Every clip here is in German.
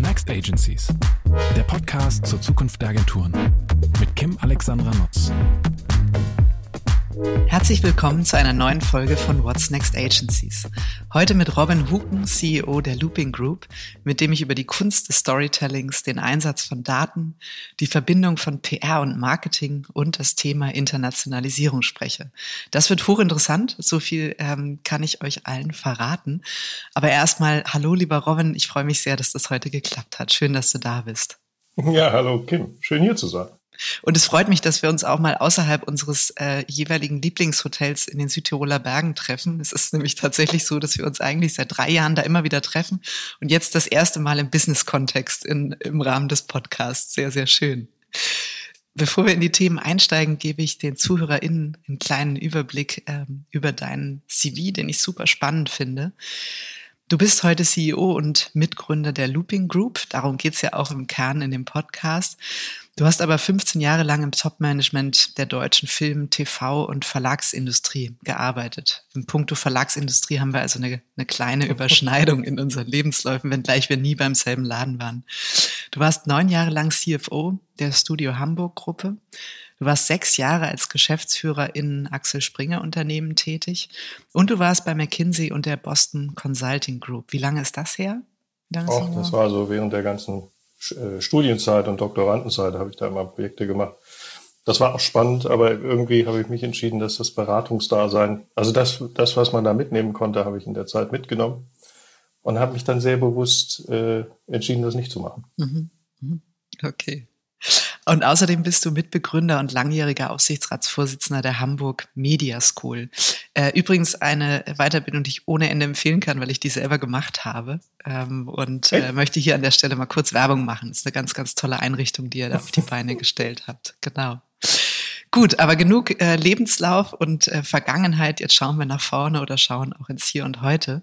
Next Agencies? Der Podcast zur Zukunft der Agenturen mit Kim Alexandra Nutz. Herzlich willkommen zu einer neuen Folge von What's Next Agencies. Heute mit Robin Huken, CEO der Looping Group, mit dem ich über die Kunst des Storytellings, den Einsatz von Daten, die Verbindung von PR und Marketing und das Thema Internationalisierung spreche. Das wird hochinteressant, so viel ähm, kann ich euch allen verraten. Aber erstmal, hallo lieber Robin, ich freue mich sehr, dass das heute geklappt hat. Schön, dass du da bist. Ja, hallo Kim, schön hier zu sein. Und es freut mich, dass wir uns auch mal außerhalb unseres äh, jeweiligen Lieblingshotels in den Südtiroler Bergen treffen. Es ist nämlich tatsächlich so, dass wir uns eigentlich seit drei Jahren da immer wieder treffen und jetzt das erste Mal im Business-Kontext im Rahmen des Podcasts. Sehr, sehr schön. Bevor wir in die Themen einsteigen, gebe ich den ZuhörerInnen einen kleinen Überblick ähm, über deinen CV, den ich super spannend finde. Du bist heute CEO und Mitgründer der Looping Group. Darum geht's ja auch im Kern in dem Podcast. Du hast aber 15 Jahre lang im Top-Management der deutschen Film-, TV- und Verlagsindustrie gearbeitet. Im Punkto Verlagsindustrie haben wir also eine, eine kleine Überschneidung in unseren Lebensläufen, wenngleich wir nie beim selben Laden waren. Du warst neun Jahre lang CFO der Studio Hamburg Gruppe. Du warst sechs Jahre als Geschäftsführer in Axel Springer Unternehmen tätig und du warst bei McKinsey und der Boston Consulting Group. Wie lange ist das her? Ach, das war so während der ganzen Studienzeit und Doktorandenzeit habe ich da immer Projekte gemacht. Das war auch spannend, aber irgendwie habe ich mich entschieden, dass das Beratungsdasein, also das, das, was man da mitnehmen konnte, habe ich in der Zeit mitgenommen und habe mich dann sehr bewusst äh, entschieden, das nicht zu machen. Mhm. mhm. Okay. Und außerdem bist du Mitbegründer und langjähriger Aufsichtsratsvorsitzender der Hamburg Media School. Äh, übrigens eine Weiterbildung, die ich ohne Ende empfehlen kann, weil ich die selber gemacht habe. Ähm, und äh, möchte hier an der Stelle mal kurz Werbung machen. Das ist eine ganz, ganz tolle Einrichtung, die ihr da auf die Beine gestellt habt. Genau. Gut, aber genug äh, Lebenslauf und äh, Vergangenheit. Jetzt schauen wir nach vorne oder schauen auch ins Hier und Heute.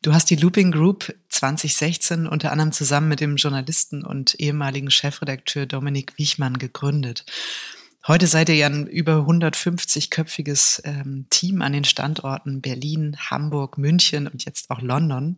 Du hast die Looping Group 2016 unter anderem zusammen mit dem Journalisten und ehemaligen Chefredakteur Dominik Wichmann gegründet. Heute seid ihr ja ein über 150-köpfiges ähm, Team an den Standorten Berlin, Hamburg, München und jetzt auch London.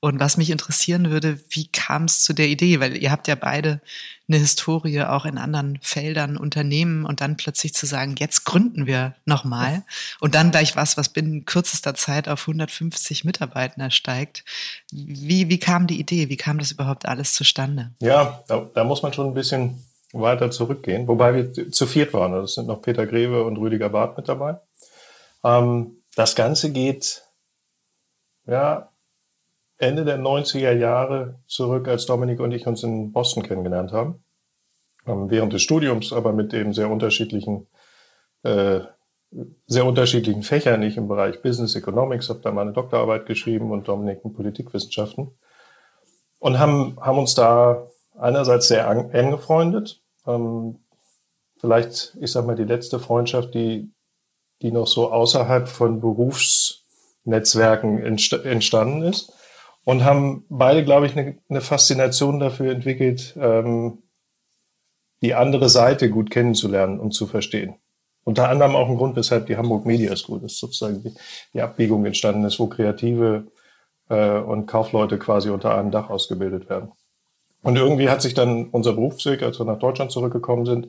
Und was mich interessieren würde, wie kam es zu der Idee? Weil ihr habt ja beide eine Historie auch in anderen Feldern, Unternehmen und dann plötzlich zu sagen, jetzt gründen wir nochmal und dann gleich was, was binnen kürzester Zeit auf 150 Mitarbeiter steigt. Wie, wie kam die Idee? Wie kam das überhaupt alles zustande? Ja, da, da muss man schon ein bisschen weiter zurückgehen, wobei wir zu viert waren. Also es sind noch Peter Greve und Rüdiger Barth mit dabei. Ähm, das Ganze geht ja Ende der 90er Jahre zurück, als Dominik und ich uns in Boston kennengelernt haben. Ähm, während des Studiums, aber mit eben sehr unterschiedlichen, äh, sehr unterschiedlichen Fächern. Ich im Bereich Business Economics, habe da meine Doktorarbeit geschrieben und Dominik in Politikwissenschaften. Und haben, haben uns da einerseits sehr eng befreundet. Ähm, vielleicht, ich sag mal, die letzte Freundschaft, die, die noch so außerhalb von Berufsnetzwerken entst entstanden ist. Und haben beide, glaube ich, eine, eine Faszination dafür entwickelt, ähm, die andere Seite gut kennenzulernen und zu verstehen. Unter anderem auch ein Grund, weshalb die Hamburg Media School ist sozusagen die, die Abbiegung entstanden ist, wo Kreative äh, und Kaufleute quasi unter einem Dach ausgebildet werden. Und irgendwie hat sich dann unser Berufsweg, als wir nach Deutschland zurückgekommen sind,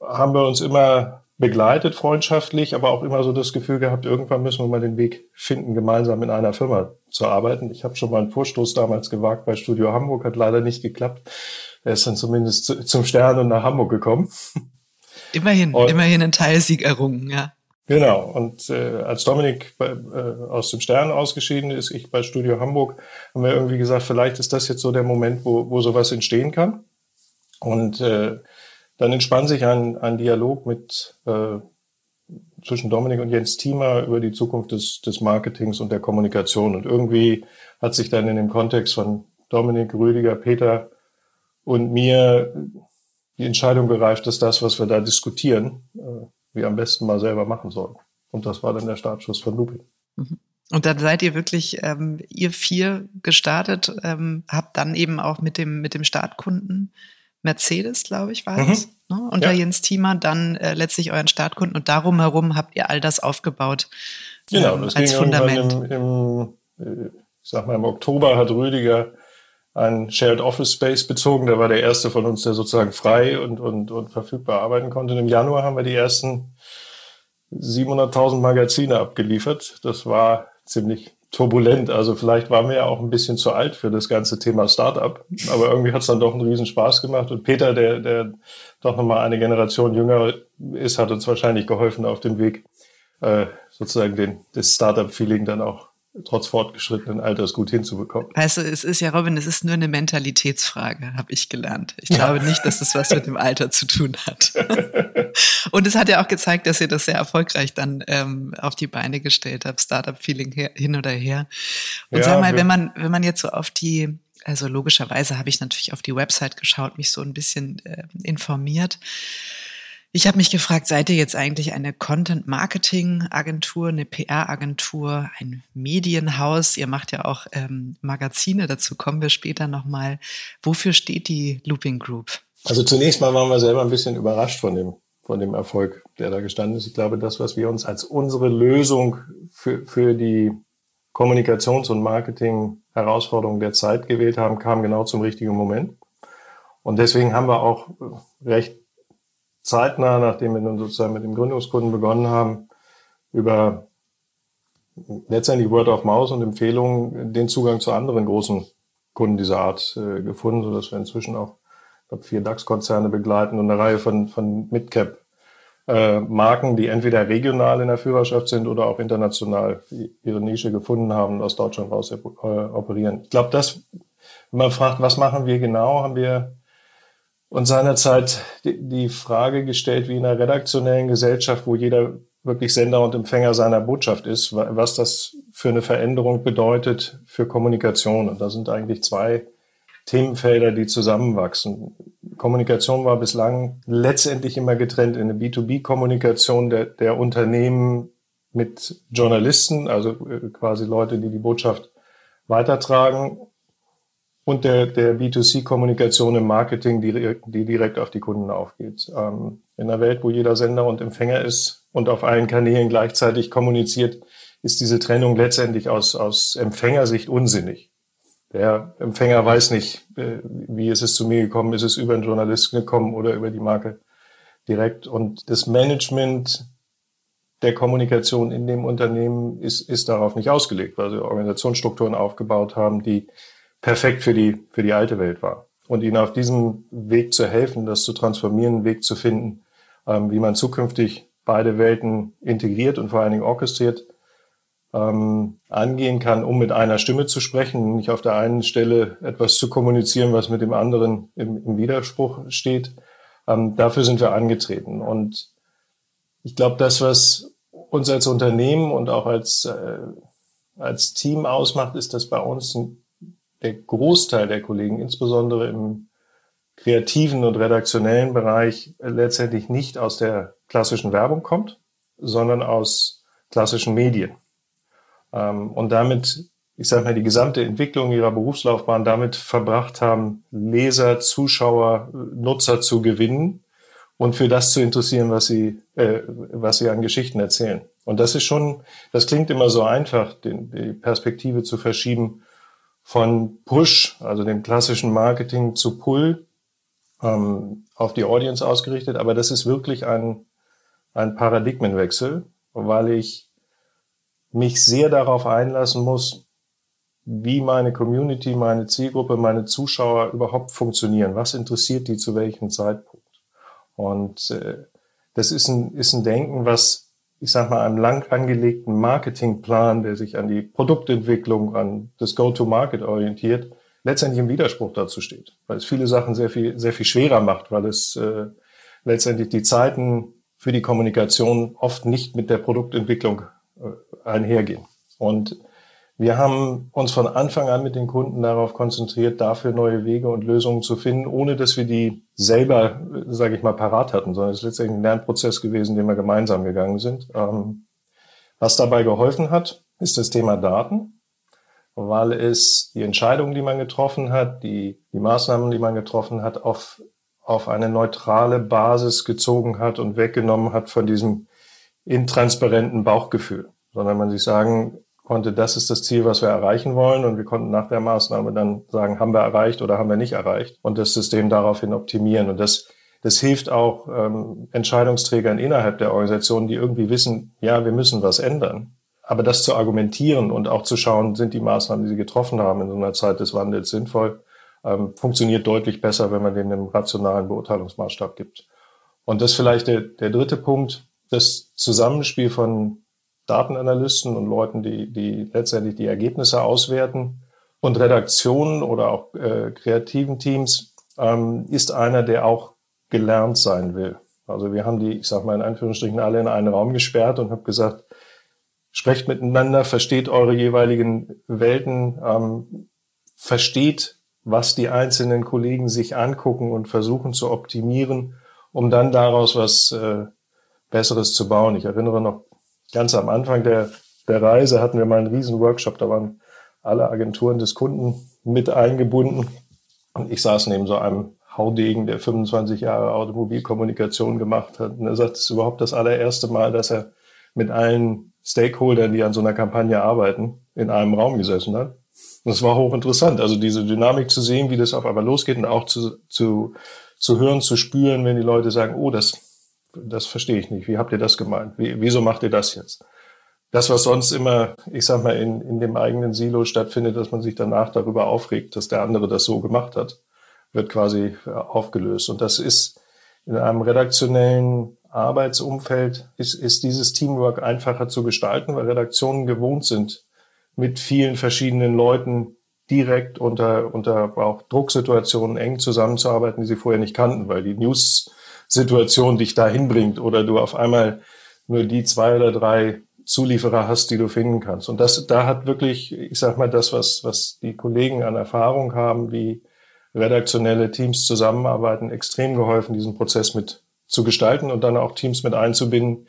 haben wir uns immer begleitet, freundschaftlich, aber auch immer so das Gefühl gehabt, irgendwann müssen wir mal den Weg finden, gemeinsam in einer Firma zu arbeiten. Ich habe schon mal einen Vorstoß damals gewagt bei Studio Hamburg, hat leider nicht geklappt. Er ist dann zumindest zum Stern und nach Hamburg gekommen. Immerhin, und, immerhin ein Teilsieg errungen, ja. Genau. Und äh, als Dominik bei, äh, aus dem Stern ausgeschieden ist, ich bei Studio Hamburg, haben wir irgendwie gesagt, vielleicht ist das jetzt so der Moment, wo, wo sowas entstehen kann. Und äh, dann entspann sich ein, ein Dialog mit äh, zwischen Dominik und Jens Thiemer über die Zukunft des, des Marketings und der Kommunikation. Und irgendwie hat sich dann in dem Kontext von Dominik, Rüdiger, Peter und mir die Entscheidung gereift, dass das, was wir da diskutieren, äh, wir am besten mal selber machen sollen. Und das war dann der Startschuss von Looping. Mhm. Und dann seid ihr wirklich, ähm, ihr vier gestartet, ähm, habt dann eben auch mit dem, mit dem Startkunden Mercedes, glaube ich, war es, mhm. ne? unter ja. Jens Thiemer dann äh, letztlich euren Startkunden und darum herum habt ihr all das aufgebaut genau, ähm, das als ging Fundament. Im, im, äh, ich sag mal, im Oktober hat Rüdiger einen Shared Office Space bezogen. Der war der erste von uns, der sozusagen frei und, und, und verfügbar arbeiten konnte. Und im Januar haben wir die ersten 700.000 Magazine abgeliefert. Das war ziemlich turbulent. Also vielleicht waren wir ja auch ein bisschen zu alt für das ganze Thema Startup. Aber irgendwie hat es dann doch einen riesen Spaß gemacht. Und Peter, der, der doch nochmal eine Generation jünger ist, hat uns wahrscheinlich geholfen auf dem Weg, äh, sozusagen den, das Startup-Feeling dann auch trotz fortgeschrittenen Alters gut hinzubekommen. Weißt du, es ist ja, Robin, es ist nur eine Mentalitätsfrage, habe ich gelernt. Ich glaube nicht, dass das was mit dem Alter zu tun hat. Und es hat ja auch gezeigt, dass ihr das sehr erfolgreich dann ähm, auf die Beine gestellt habt, Startup-Feeling hin oder her. Und ja, sag mal, wenn man, wenn man jetzt so auf die, also logischerweise habe ich natürlich auf die Website geschaut, mich so ein bisschen äh, informiert. Ich habe mich gefragt, seid ihr jetzt eigentlich eine Content-Marketing-Agentur, eine PR-Agentur, ein Medienhaus? Ihr macht ja auch ähm, Magazine, dazu kommen wir später nochmal. Wofür steht die Looping Group? Also zunächst mal waren wir selber ein bisschen überrascht von dem, von dem Erfolg, der da gestanden ist. Ich glaube, das, was wir uns als unsere Lösung für, für die Kommunikations- und Marketing-Herausforderungen der Zeit gewählt haben, kam genau zum richtigen Moment. Und deswegen haben wir auch recht zeitnah, nachdem wir nun sozusagen mit dem Gründungskunden begonnen haben, über letztendlich Word of Mouse und Empfehlungen den Zugang zu anderen großen Kunden dieser Art äh, gefunden, sodass wir inzwischen auch glaube, vier DAX-Konzerne begleiten und eine Reihe von, von Midcap äh, Marken, die entweder regional in der Führerschaft sind oder auch international ihre Nische gefunden haben und aus Deutschland raus äh, operieren. Ich glaube, das, wenn man fragt, was machen wir genau, haben wir und seinerzeit die, Frage gestellt, wie in einer redaktionellen Gesellschaft, wo jeder wirklich Sender und Empfänger seiner Botschaft ist, was das für eine Veränderung bedeutet für Kommunikation. Und da sind eigentlich zwei Themenfelder, die zusammenwachsen. Kommunikation war bislang letztendlich immer getrennt in eine B2B-Kommunikation der, der Unternehmen mit Journalisten, also äh, quasi Leute, die die Botschaft weitertragen und der, der B2C-Kommunikation im Marketing, die, die direkt auf die Kunden aufgeht. Ähm, in einer Welt, wo jeder Sender und Empfänger ist und auf allen Kanälen gleichzeitig kommuniziert, ist diese Trennung letztendlich aus, aus Empfängersicht unsinnig. Der Empfänger weiß nicht, äh, wie ist es zu mir gekommen, ist es über einen Journalisten gekommen oder über die Marke direkt. Und das Management der Kommunikation in dem Unternehmen ist, ist darauf nicht ausgelegt, weil sie Organisationsstrukturen aufgebaut haben, die perfekt für die, für die alte Welt war. Und ihnen auf diesem Weg zu helfen, das zu transformieren, einen Weg zu finden, ähm, wie man zukünftig beide Welten integriert und vor allen Dingen orchestriert ähm, angehen kann, um mit einer Stimme zu sprechen, nicht auf der einen Stelle etwas zu kommunizieren, was mit dem anderen im, im Widerspruch steht. Ähm, dafür sind wir angetreten. Und ich glaube, das, was uns als Unternehmen und auch als, äh, als Team ausmacht, ist, dass bei uns ein der Großteil der Kollegen, insbesondere im kreativen und redaktionellen Bereich, letztendlich nicht aus der klassischen Werbung kommt, sondern aus klassischen Medien. Ähm, und damit, ich sage mal, die gesamte Entwicklung ihrer Berufslaufbahn damit verbracht haben, Leser, Zuschauer, Nutzer zu gewinnen und für das zu interessieren, was sie, äh, was sie an Geschichten erzählen. Und das ist schon, das klingt immer so einfach, den, die Perspektive zu verschieben von Push, also dem klassischen Marketing, zu Pull ähm, auf die Audience ausgerichtet. Aber das ist wirklich ein, ein Paradigmenwechsel, weil ich mich sehr darauf einlassen muss, wie meine Community, meine Zielgruppe, meine Zuschauer überhaupt funktionieren. Was interessiert die zu welchem Zeitpunkt? Und äh, das ist ein, ist ein Denken, was ich sag mal, einem lang angelegten Marketingplan, der sich an die Produktentwicklung, an das Go-to-Market orientiert, letztendlich im Widerspruch dazu steht, weil es viele Sachen sehr viel, sehr viel schwerer macht, weil es äh, letztendlich die Zeiten für die Kommunikation oft nicht mit der Produktentwicklung äh, einhergehen. Und wir haben uns von Anfang an mit den Kunden darauf konzentriert, dafür neue Wege und Lösungen zu finden, ohne dass wir die selber, sage ich mal, parat hatten, sondern es ist letztendlich ein Lernprozess gewesen, den wir gemeinsam gegangen sind. Ähm, was dabei geholfen hat, ist das Thema Daten, weil es die Entscheidungen, die man getroffen hat, die, die Maßnahmen, die man getroffen hat, auf, auf eine neutrale Basis gezogen hat und weggenommen hat von diesem intransparenten Bauchgefühl, sondern man sich sagen konnte, das ist das Ziel, was wir erreichen wollen. Und wir konnten nach der Maßnahme dann sagen, haben wir erreicht oder haben wir nicht erreicht und das System daraufhin optimieren. Und das, das hilft auch ähm, Entscheidungsträgern innerhalb der Organisation, die irgendwie wissen, ja, wir müssen was ändern. Aber das zu argumentieren und auch zu schauen, sind die Maßnahmen, die sie getroffen haben in so einer Zeit des Wandels sinnvoll, ähm, funktioniert deutlich besser, wenn man dem einen rationalen Beurteilungsmaßstab gibt. Und das vielleicht der, der dritte Punkt, das Zusammenspiel von Datenanalysten und Leuten, die, die letztendlich die Ergebnisse auswerten und Redaktionen oder auch äh, kreativen Teams ähm, ist einer, der auch gelernt sein will. Also wir haben die, ich sage mal in Anführungsstrichen, alle in einen Raum gesperrt und habe gesagt, sprecht miteinander, versteht eure jeweiligen Welten, ähm, versteht, was die einzelnen Kollegen sich angucken und versuchen zu optimieren, um dann daraus was äh, Besseres zu bauen. Ich erinnere noch ganz am Anfang der, der Reise hatten wir mal einen riesen Workshop, da waren alle Agenturen des Kunden mit eingebunden. Und ich saß neben so einem Haudegen, der 25 Jahre Automobilkommunikation gemacht hat. Und er sagt, es ist überhaupt das allererste Mal, dass er mit allen Stakeholdern, die an so einer Kampagne arbeiten, in einem Raum gesessen hat. Und es war hochinteressant, also diese Dynamik zu sehen, wie das auf einmal losgeht und auch zu, zu, zu hören, zu spüren, wenn die Leute sagen, oh, das das verstehe ich nicht. Wie habt ihr das gemeint? Wie, wieso macht ihr das jetzt? Das, was sonst immer, ich sag mal, in, in dem eigenen Silo stattfindet, dass man sich danach darüber aufregt, dass der andere das so gemacht hat, wird quasi äh, aufgelöst. Und das ist in einem redaktionellen Arbeitsumfeld ist, ist dieses Teamwork einfacher zu gestalten, weil Redaktionen gewohnt sind, mit vielen verschiedenen Leuten direkt unter, unter auch Drucksituationen eng zusammenzuarbeiten, die sie vorher nicht kannten, weil die News Situation dich dahin bringt oder du auf einmal nur die zwei oder drei Zulieferer hast, die du finden kannst. Und das, da hat wirklich, ich sag mal, das, was, was die Kollegen an Erfahrung haben, wie redaktionelle Teams zusammenarbeiten, extrem geholfen, diesen Prozess mit zu gestalten und dann auch Teams mit einzubinden,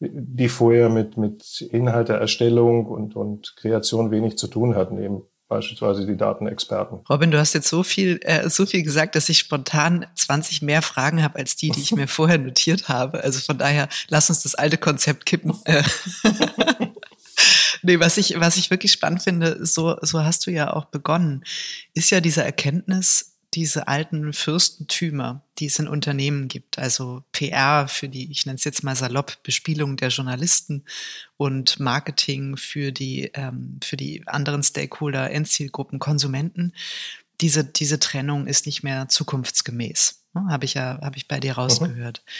die vorher mit, mit Inhalteerstellung und, und Kreation wenig zu tun hatten, eben beispielsweise die Datenexperten. Robin, du hast jetzt so viel, äh, so viel gesagt, dass ich spontan 20 mehr Fragen habe als die, die ich mir vorher notiert habe. Also von daher, lass uns das alte Konzept kippen. Äh. nee, was ich, was ich wirklich spannend finde, so, so hast du ja auch begonnen, ist ja diese Erkenntnis, diese alten Fürstentümer, die es in Unternehmen gibt, also PR für die, ich nenne es jetzt mal salopp, Bespielung der Journalisten und Marketing für die, ähm, für die anderen Stakeholder, Endzielgruppen, Konsumenten. Diese, diese Trennung ist nicht mehr zukunftsgemäß. Ne? Habe ich ja, habe ich bei dir rausgehört. Mhm.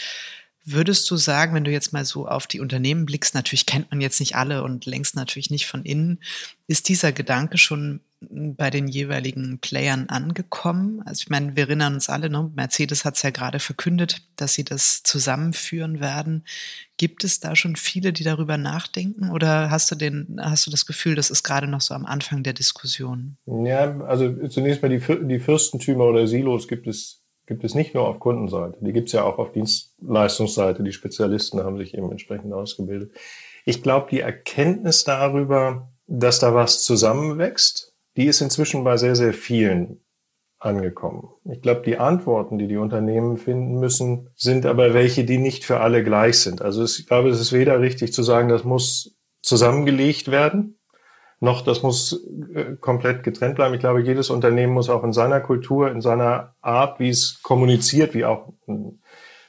Würdest du sagen, wenn du jetzt mal so auf die Unternehmen blickst, natürlich kennt man jetzt nicht alle und längst natürlich nicht von innen, ist dieser Gedanke schon bei den jeweiligen Playern angekommen? Also ich meine, wir erinnern uns alle, ne? Mercedes hat es ja gerade verkündet, dass sie das zusammenführen werden. Gibt es da schon viele, die darüber nachdenken? Oder hast du den, hast du das Gefühl, das ist gerade noch so am Anfang der Diskussion? Ja, also zunächst mal die, die Fürstentümer oder Silos gibt es gibt es nicht nur auf Kundenseite, die gibt es ja auch auf Dienstleistungsseite. Die Spezialisten haben sich eben entsprechend ausgebildet. Ich glaube, die Erkenntnis darüber, dass da was zusammenwächst, die ist inzwischen bei sehr, sehr vielen angekommen. Ich glaube, die Antworten, die die Unternehmen finden müssen, sind aber welche, die nicht für alle gleich sind. Also ich glaube, es ist weder richtig zu sagen, das muss zusammengelegt werden, noch das muss äh, komplett getrennt bleiben. Ich glaube, jedes Unternehmen muss auch in seiner Kultur, in seiner Art, wie es kommuniziert, wie auch hm,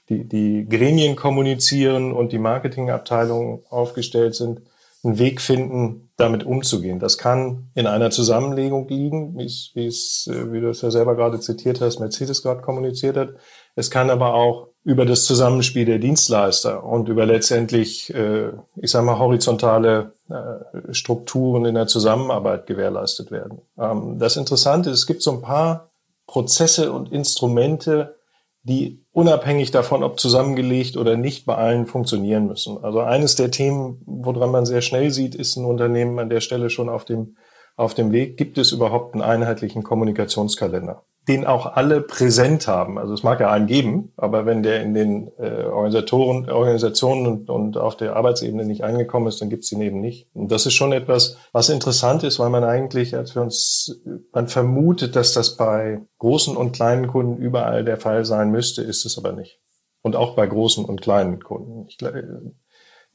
die, die Gremien kommunizieren und die Marketingabteilungen aufgestellt sind, einen Weg finden, damit umzugehen. Das kann in einer Zusammenlegung liegen, wie es, äh, wie du es ja selber gerade zitiert hast, Mercedes gerade kommuniziert hat. Es kann aber auch über das Zusammenspiel der Dienstleister und über letztendlich, äh, ich sage mal, horizontale äh, Strukturen in der Zusammenarbeit gewährleistet werden. Ähm, das Interessante ist, es gibt so ein paar Prozesse und Instrumente, die unabhängig davon, ob zusammengelegt oder nicht, bei allen funktionieren müssen. Also eines der Themen, woran man sehr schnell sieht, ist ein Unternehmen an der Stelle schon auf dem, auf dem Weg. Gibt es überhaupt einen einheitlichen Kommunikationskalender? Den auch alle präsent haben. Also es mag ja einen geben, aber wenn der in den äh, Organisatoren, Organisationen und, und auf der Arbeitsebene nicht angekommen ist, dann gibt's ihn eben nicht. Und das ist schon etwas, was interessant ist, weil man eigentlich, als wir uns, man vermutet, dass das bei großen und kleinen Kunden überall der Fall sein müsste, ist es aber nicht. Und auch bei großen und kleinen Kunden. Ich,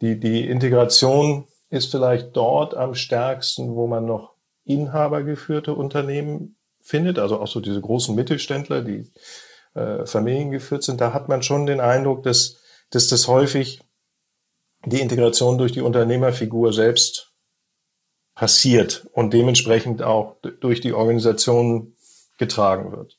die, die Integration ist vielleicht dort am stärksten, wo man noch inhabergeführte Unternehmen findet, also auch so diese großen Mittelständler, die äh, familiengeführt sind. Da hat man schon den Eindruck, dass, dass das häufig die Integration durch die Unternehmerfigur selbst passiert und dementsprechend auch durch die Organisation getragen wird.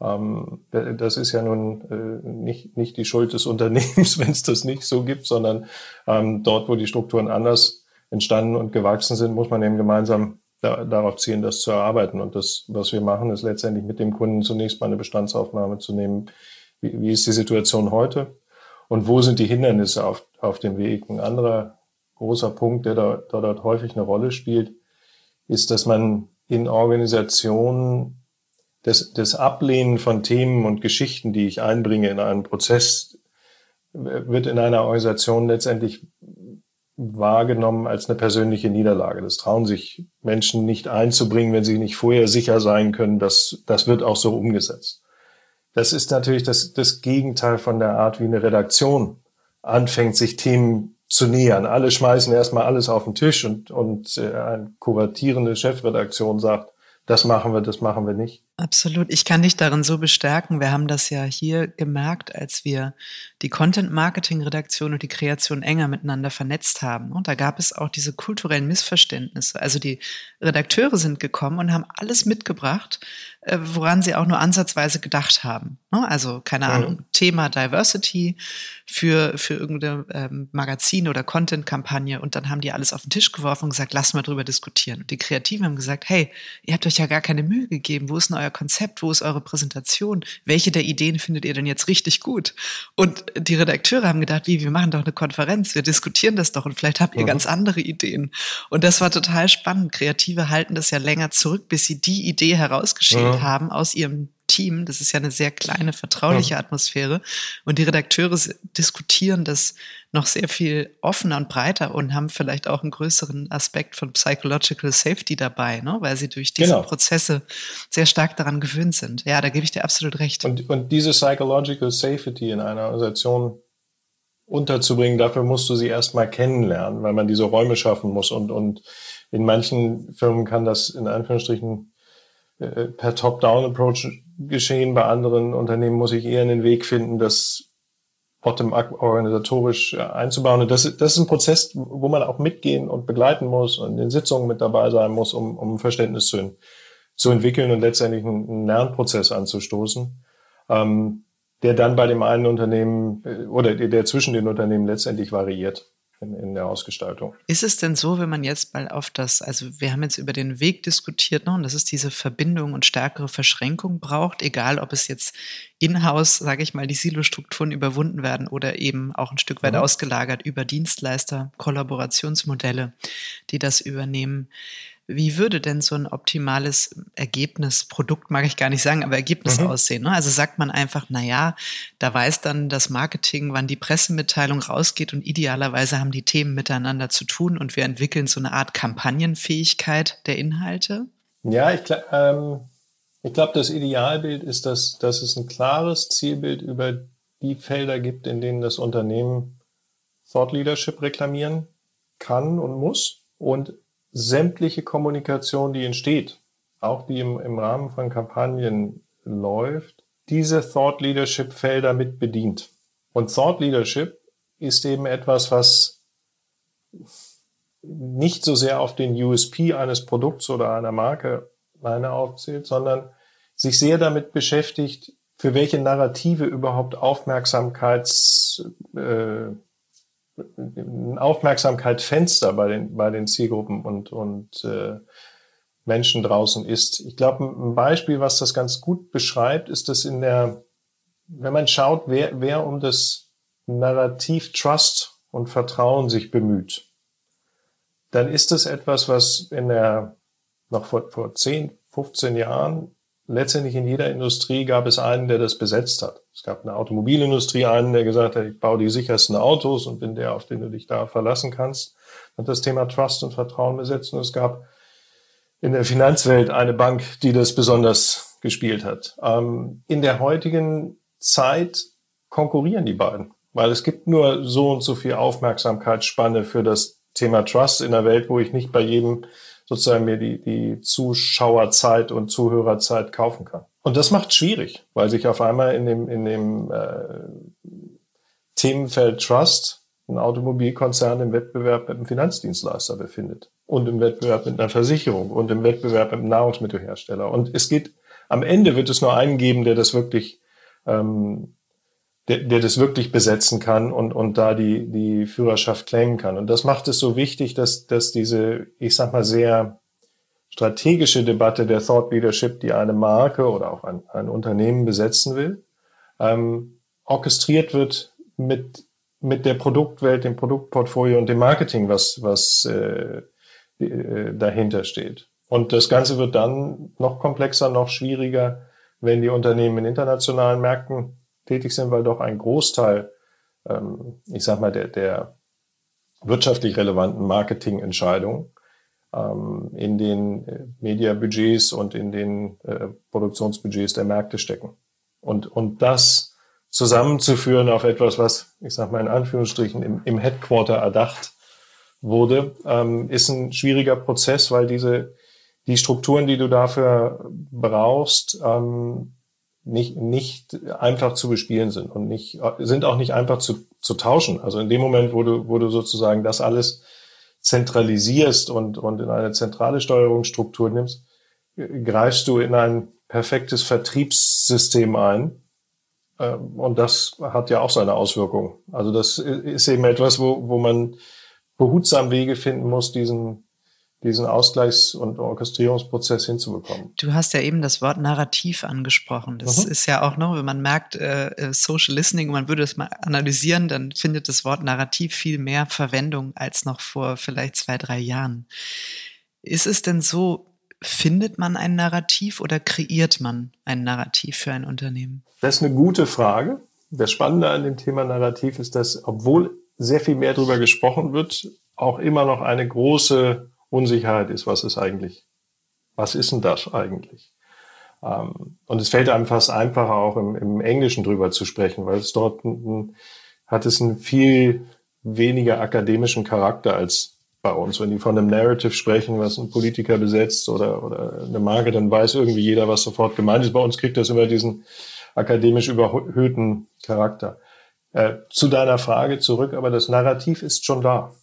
Ähm, das ist ja nun äh, nicht, nicht die Schuld des Unternehmens, wenn es das nicht so gibt, sondern ähm, dort, wo die Strukturen anders entstanden und gewachsen sind, muss man eben gemeinsam da, darauf zielen, das zu erarbeiten. Und das, was wir machen, ist letztendlich mit dem Kunden zunächst mal eine Bestandsaufnahme zu nehmen. Wie, wie ist die Situation heute? Und wo sind die Hindernisse auf, auf dem Weg? Ein anderer großer Punkt, der da, da dort häufig eine Rolle spielt, ist, dass man in Organisationen das, das Ablehnen von Themen und Geschichten, die ich einbringe in einen Prozess, wird in einer Organisation letztendlich wahrgenommen als eine persönliche Niederlage. Das trauen sich Menschen nicht einzubringen, wenn sie nicht vorher sicher sein können, dass das wird auch so umgesetzt. Das ist natürlich das, das Gegenteil von der Art, wie eine Redaktion anfängt, sich Themen zu nähern. Alle schmeißen erstmal alles auf den Tisch und, und äh, eine kuratierende Chefredaktion sagt, das machen wir, das machen wir nicht. Absolut. Ich kann dich darin so bestärken. Wir haben das ja hier gemerkt, als wir die Content-Marketing-Redaktion und die Kreation enger miteinander vernetzt haben. Und da gab es auch diese kulturellen Missverständnisse. Also die Redakteure sind gekommen und haben alles mitgebracht, äh, woran sie auch nur ansatzweise gedacht haben. Ne? Also, keine mhm. Ahnung, Thema Diversity für, für irgendeine ähm, Magazin- oder Content-Kampagne. Und dann haben die alles auf den Tisch geworfen und gesagt, lass mal drüber diskutieren. Und die Kreativen haben gesagt, hey, ihr habt euch ja gar keine Mühe gegeben. Wo ist denn euer Konzept? Wo ist eure Präsentation? Welche der Ideen findet ihr denn jetzt richtig gut? Und die Redakteure haben gedacht, wie, wir machen doch eine Konferenz, wir diskutieren das doch und vielleicht habt ihr mhm. ganz andere Ideen. Und das war total spannend. Kreative halten das ja länger zurück, bis sie die Idee herausgeschält mhm. haben aus ihrem Team. Das ist ja eine sehr kleine, vertrauliche ja. Atmosphäre. Und die Redakteure diskutieren das noch sehr viel offener und breiter und haben vielleicht auch einen größeren Aspekt von Psychological Safety dabei, ne? weil sie durch diese genau. Prozesse sehr stark daran gewöhnt sind. Ja, da gebe ich dir absolut recht. Und, und diese Psychological Safety in einer Organisation unterzubringen, dafür musst du sie erstmal kennenlernen, weil man diese Räume schaffen muss. Und, und in manchen Firmen kann das in Anführungsstrichen äh, per Top-Down-Approach geschehen. Bei anderen Unternehmen muss ich eher einen Weg finden, das bottom-up organisatorisch äh, einzubauen. Und das, das ist ein Prozess, wo man auch mitgehen und begleiten muss und in den Sitzungen mit dabei sein muss, um, um Verständnis zu, zu entwickeln und letztendlich einen, Lernprozess anzustoßen, ähm, der dann bei dem einen Unternehmen äh, oder der zwischen den Unternehmen letztendlich variiert in, in der Ausgestaltung. Ist es denn so, wenn man jetzt mal auf das, also wir haben jetzt über den Weg diskutiert, ne, und dass es diese Verbindung und stärkere Verschränkung braucht, egal ob es jetzt in-house, sage ich mal, die Silostrukturen überwunden werden oder eben auch ein Stück weit mhm. ausgelagert über Dienstleister, Kollaborationsmodelle, die das übernehmen. Wie würde denn so ein optimales Ergebnis, Produkt mag ich gar nicht sagen, aber Ergebnis mhm. aussehen? Ne? Also sagt man einfach, na ja, da weiß dann das Marketing, wann die Pressemitteilung rausgeht und idealerweise haben die Themen miteinander zu tun und wir entwickeln so eine Art Kampagnenfähigkeit der Inhalte? Ja, ich, ähm, ich glaube, das Idealbild ist, dass, dass es ein klares Zielbild über die Felder gibt, in denen das Unternehmen Thought Leadership reklamieren kann und muss und sämtliche Kommunikation, die entsteht, auch die im, im Rahmen von Kampagnen läuft, diese Thought Leadership Felder mit bedient. Und Thought Leadership ist eben etwas, was nicht so sehr auf den USP eines Produkts oder einer Marke meine aufzählt, sondern sich sehr damit beschäftigt, für welche Narrative überhaupt Aufmerksamkeits, äh, ein Aufmerksamkeitsfenster bei den, bei den Zielgruppen und, und äh, Menschen draußen ist. Ich glaube, ein Beispiel, was das ganz gut beschreibt, ist, dass in der, wenn man schaut, wer, wer um das Narrativ Trust und Vertrauen sich bemüht, dann ist das etwas, was in der, noch vor, vor 10, 15 Jahren letztendlich in jeder Industrie gab es einen, der das besetzt hat. Es gab eine Automobilindustrie einen, der gesagt hat, ich baue die sichersten Autos und bin der, auf den du dich da verlassen kannst. Hat das Thema Trust und Vertrauen besetzt. Und es gab in der Finanzwelt eine Bank, die das besonders gespielt hat. Ähm, in der heutigen Zeit konkurrieren die beiden, weil es gibt nur so und so viel Aufmerksamkeitsspanne für das Thema Trust in einer Welt, wo ich nicht bei jedem sozusagen mir die, die Zuschauerzeit und Zuhörerzeit kaufen kann. Und das macht schwierig, weil sich auf einmal in dem, in dem äh, Themenfeld Trust ein Automobilkonzern im Wettbewerb mit einem Finanzdienstleister befindet und im Wettbewerb mit einer Versicherung und im Wettbewerb mit einem Nahrungsmittelhersteller. Und es geht, am Ende wird es nur einen geben, der das wirklich, ähm, der, der das wirklich besetzen kann und, und da die, die Führerschaft claimen kann. Und das macht es so wichtig, dass, dass diese, ich sag mal, sehr strategische Debatte der Thought Leadership, die eine Marke oder auch ein, ein Unternehmen besetzen will, ähm, orchestriert wird mit, mit der Produktwelt, dem Produktportfolio und dem Marketing, was, was äh, äh, dahinter steht. Und das Ganze wird dann noch komplexer, noch schwieriger, wenn die Unternehmen in internationalen Märkten tätig sind, weil doch ein Großteil, ähm, ich sag mal, der, der wirtschaftlich relevanten Marketingentscheidungen ähm, in den äh, Mediabudgets und in den äh, Produktionsbudgets der Märkte stecken. Und, und das zusammenzuführen auf etwas, was, ich sage mal in Anführungsstrichen, im, im Headquarter erdacht wurde, ähm, ist ein schwieriger Prozess, weil diese die Strukturen, die du dafür brauchst, ähm, nicht, nicht einfach zu bespielen sind und nicht, sind auch nicht einfach zu, zu tauschen. Also in dem Moment, wo du, wo du sozusagen das alles zentralisierst und, und in eine zentrale Steuerungsstruktur nimmst, greifst du in ein perfektes Vertriebssystem ein, ähm, und das hat ja auch seine Auswirkungen. Also das ist eben etwas, wo, wo man behutsam Wege finden muss, diesen, diesen Ausgleichs- und Orchestrierungsprozess hinzubekommen. Du hast ja eben das Wort Narrativ angesprochen. Das mhm. ist ja auch noch, wenn man merkt, äh, äh, Social Listening und man würde es mal analysieren, dann findet das Wort Narrativ viel mehr Verwendung als noch vor vielleicht zwei, drei Jahren. Ist es denn so, findet man ein Narrativ oder kreiert man ein Narrativ für ein Unternehmen? Das ist eine gute Frage. Das Spannende an dem Thema Narrativ ist, dass obwohl sehr viel mehr darüber gesprochen wird, auch immer noch eine große Unsicherheit ist, was ist eigentlich, was ist denn das eigentlich? Ähm, und es fällt einem fast einfacher, auch im, im Englischen drüber zu sprechen, weil es dort ein, hat es einen viel weniger akademischen Charakter als bei uns. Wenn die von einem Narrative sprechen, was ein Politiker besetzt oder, oder eine Marke, dann weiß irgendwie jeder, was sofort gemeint ist. Bei uns kriegt das immer diesen akademisch überhöhten Charakter. Äh, zu deiner Frage zurück, aber das Narrativ ist schon da.